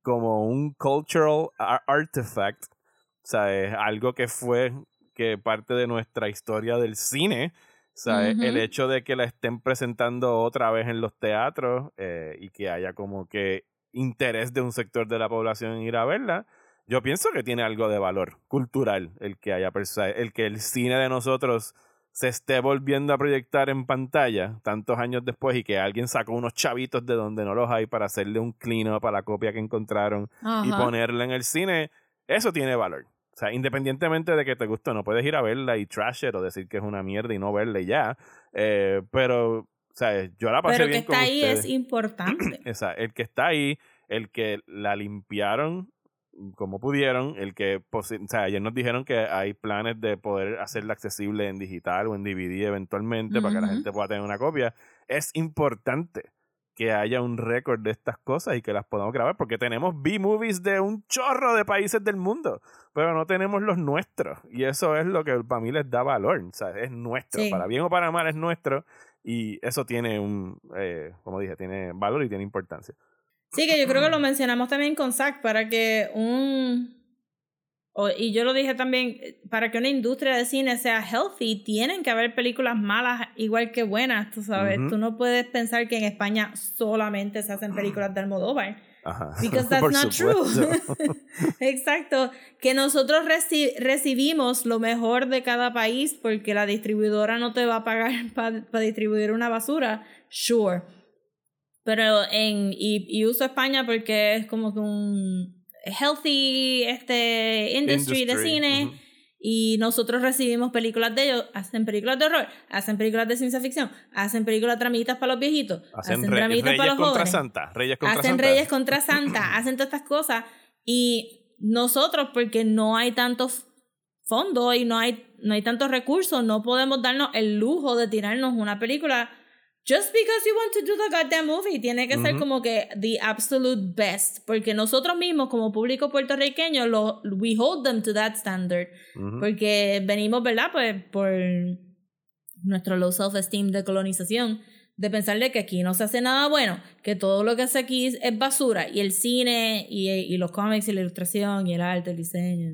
como un cultural artifact, o sea, algo que fue que parte de nuestra historia del cine, ¿sabes? El hecho de que la estén presentando otra vez en los teatros eh, y que haya como que interés de un sector de la población en ir a verla, yo pienso que tiene algo de valor cultural el que haya el que el cine de nosotros se esté volviendo a proyectar en pantalla tantos años después y que alguien sacó unos chavitos de donde no los hay para hacerle un clean up a la copia que encontraron y ponerla en el cine, eso tiene valor. O sea, independientemente de que te guste, no puedes ir a verla y trash it o decir que es una mierda y no verla y ya. Eh, pero sea, yo la pasé Pero bien que está ahí es importante. (clears throat) Esa, el que está ahí, el que la limpiaron como pudieron, el que, o sea, ayer nos dijeron que hay planes de poder hacerla accesible en digital o en DVD eventualmente para que la gente pueda tener una copia. Es importante que haya un récord de estas cosas y que las podamos grabar, porque tenemos B-movies de un chorro de países del mundo, pero no tenemos los nuestros. Y eso es lo que para mí les da valor, o sea, es nuestro, para bien o para mal es nuestro, y eso tiene un, eh, como dije, tiene valor y tiene importancia. Sí, que yo creo que lo mencionamos también con Zach, para que un y yo lo dije también, para que una industria de cine sea healthy, tienen que haber películas malas igual que buenas, tú sabes. Tú no puedes pensar que en España solamente se hacen películas de Almodóvar. Ajá. Because (laughs) that's not true. (laughs) Exacto. Que nosotros recibimos lo mejor de cada país porque la distribuidora no te va a pagar (laughs) para distribuir una basura. Sure. Pero en. y uso España porque es como que un healthy este industry, de cine. Y nosotros recibimos películas de ellos, hacen películas de horror, hacen películas de ciencia ficción, hacen películas tramitas para los viejitos, hacen, tramitas para los contra jóvenes, Santa, Reyes contra hacen Santa. Reyes contra Santa, (clears throat) hacen todas estas cosas. Y nosotros, porque no hay tantos fondos y no hay, no hay tantos recursos, no podemos darnos el lujo de tirarnos una película just because you want to do the goddamn movie, tiene que ser como que the absolute best, porque nosotros mismos como público puertorriqueño lo we hold them to that standard, porque venimos, ¿verdad? Pues por nuestro low self-esteem de colonización, de pensarle que aquí no se hace nada bueno, que todo lo que hace aquí es basura, y el cine, y, y los cómics, y la ilustración, y el arte, el diseño,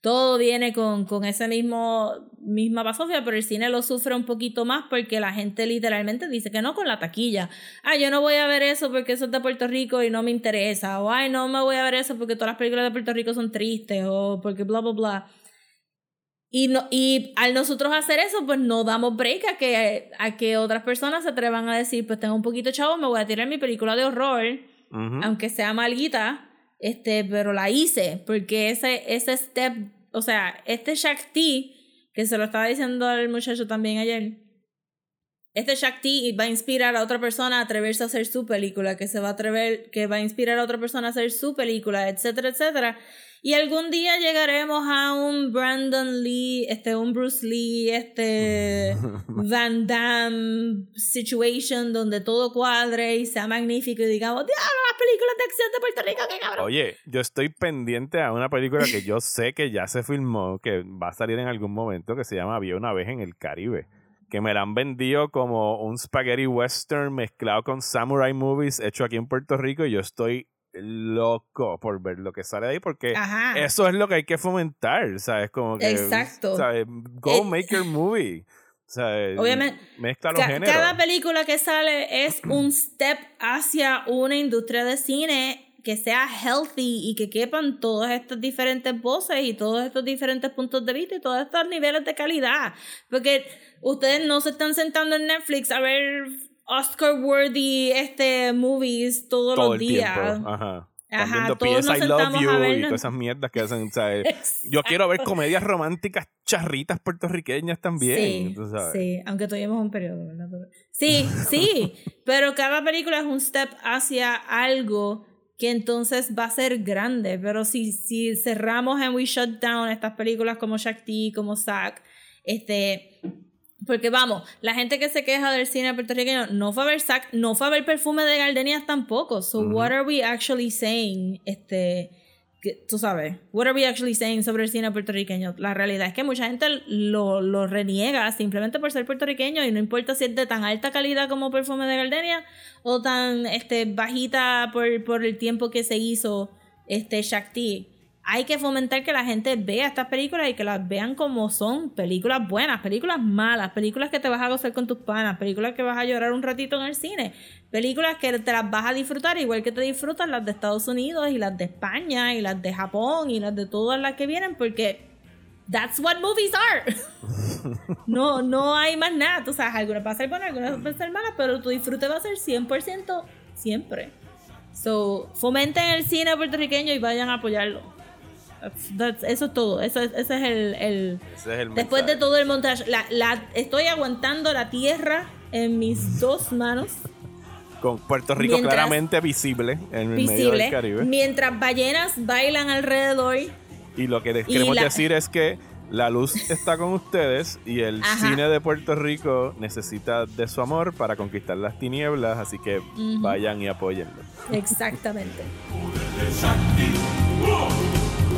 todo viene con, con esa mismo, misma basofia, pero el cine lo sufre un poquito más porque la gente literalmente dice que no con la taquilla. Ah, yo no voy a ver eso porque eso es de Puerto Rico y no me interesa. O ay, no me voy a ver eso porque todas las películas de Puerto Rico son tristes o porque bla, bla, bla. Y, no, y al nosotros hacer eso, pues no damos break a que, a que otras personas se atrevan a decir, pues tengo un poquito chavo, me voy a tirar mi película de horror, aunque sea malguita este, pero la hice porque ese, ese step, o sea, este Shakti, que se lo estaba diciendo al muchacho también ayer, este Shakti va a inspirar a otra persona a atreverse a hacer su película, que se va a atrever, que va a inspirar a otra persona a hacer su película, etcétera, etcétera. Y algún día llegaremos a un Brandon Lee, este, un Bruce Lee, este (laughs) Van Damme situation donde todo cuadre y sea magnífico y digamos, diablo, las películas de acción de Puerto Rico, qué cabrón. Oye, yo estoy pendiente a una película que yo sé que ya se filmó, que va a salir en algún momento, que se llama Había una vez en el Caribe que me la han vendido como un spaghetti western mezclado con samurai movies hecho aquí en Puerto Rico y yo estoy loco por ver lo que sale de ahí porque eso es lo que hay que fomentar, ¿sabes? Como que Exacto. ¿sabes? Go make your movie. Obviamente, mezcla los géneros. Cada película que sale es un step hacia una industria de cine que sea healthy y que quepan todas estas diferentes voces y todos estos diferentes puntos de vista y todos estos niveles de calidad. Porque ustedes no se están sentando en Netflix a ver Oscar worthy este movies todos Todo los días. Ajá. Ajá, todos nos I Love You y todas esas mierdas que hacen. (laughs) Yo quiero ver comedias románticas charritas puertorriqueñas también. Sí, sí, aunque tuvimos un periodo, ¿verdad? Sí, sí, (laughs) pero cada película es un step hacia algo que entonces va a ser grande. Pero si, si cerramos en We Shut Down estas películas como Shakti, como Zack, este porque vamos, la gente que se queja del cine puertorriqueño no fue a ver sac, no fue a ver perfume de gardenias tampoco. So what are we actually saying? Este, tú sabes, what are we actually saying sobre el cine puertorriqueño? La realidad es que mucha gente lo, lo reniega simplemente por ser puertorriqueño y no importa si es de tan alta calidad como perfume de gardenia o tan este, bajita por, por el tiempo que se hizo este Shakti hay que fomentar que la gente vea estas películas y que las vean como son, películas buenas, películas malas, películas que te vas a gozar con tus panas, películas que vas a llorar un ratito en el cine, películas que te las vas a disfrutar igual que te disfrutan las de Estados Unidos y las de España y las de Japón y las de todas las que vienen porque that's what movies are. (laughs) no, no hay más nada, tú sabes, algunas van a ser buenas, algunas van a ser malas, pero tu disfrute va a ser 100% siempre. So, fomenten el cine puertorriqueño y vayan a apoyarlo eso es todo. Eso ese es el. después de todo el montaje. La, estoy aguantando la tierra en mis dos manos. con Puerto Rico Mientras- claramente visible en el medio del visible. Caribe. Mientras ballenas bailan alrededor. Y lo que les queremos la- decir es que la luz está con ustedes y el (laughs) Ajá. cine de Puerto Rico necesita de su amor para conquistar las tinieblas, así que Ujú. vayan y apóyenlo. Exactamente. (laughs)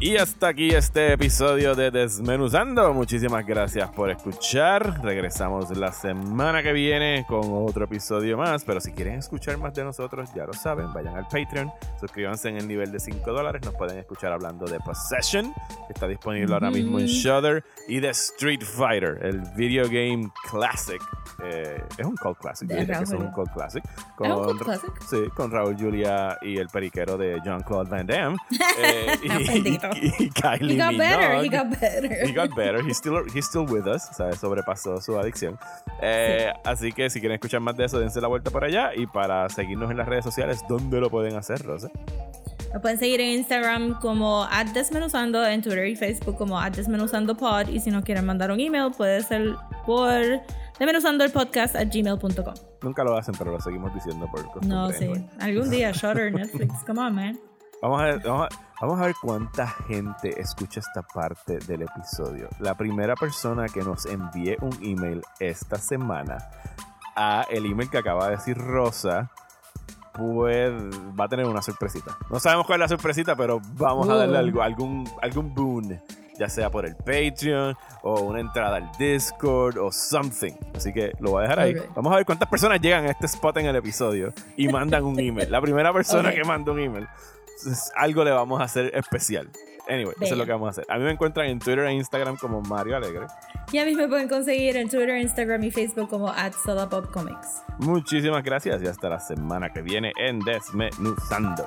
Y hasta aquí este episodio de Desmenuzando. Muchísimas gracias por escuchar. Regresamos la semana que viene con otro episodio más. Pero si quieren escuchar más de nosotros, ya lo saben, vayan al Patreon, suscríbanse en el nivel de 5 dólares. Nos pueden escuchar hablando de Possession, que está disponible ahora mismo en. Shudder, y de Street Fighter, el video game classic. Eh, es un cult classic, que es un cult classic. ¿Es un cult classic? Sí, con Raúl Julia y el periquero de Jean-Claude Van Damme. (laughs) eh, y. (laughs) y Kylie He got better, he Minogue. got better. He got better. He's still, he's still with us. Sea, sobrepasó su adicción. Eh, Así que si quieren escuchar más de eso, dense la vuelta por allá. Y para seguirnos en las redes sociales, ¿dónde lo pueden hacer, Rosa? Me pueden seguir en Instagram como @desmenuzando, en Twitter y Facebook como @desmenuzandopod y si no quieren mandar un email puede ser por desmenuzandopodcast at gmail.com. Nunca lo hacen, pero lo seguimos diciendo por costumbre. No, sí. Algún día, (laughs) Shutter, Netflix, come on, man. Vamos a, ver, vamos, a, vamos a ver cuánta gente escucha esta parte del episodio. La primera persona que nos envíe un email esta semana a el email que acaba de decir Rosa, pues va a tener una sorpresita. No sabemos cuál es la sorpresita, pero vamos a darle algo, algún, algún boon, ya sea por el Patreon o una entrada al Discord o something. Así que lo voy a dejar ahí. Ok. Vamos a ver cuántas personas llegan a este spot en el episodio y mandan un email. La primera persona Ok. que manda un email, algo le vamos a hacer especial. Anyway, eso es lo que vamos a hacer. A mí me encuentran en Twitter e Instagram como Mario Alegre. Y a mí me pueden conseguir en Twitter, Instagram y Facebook como at Comics. Muchísimas gracias y hasta la semana que viene en Desmenuzando.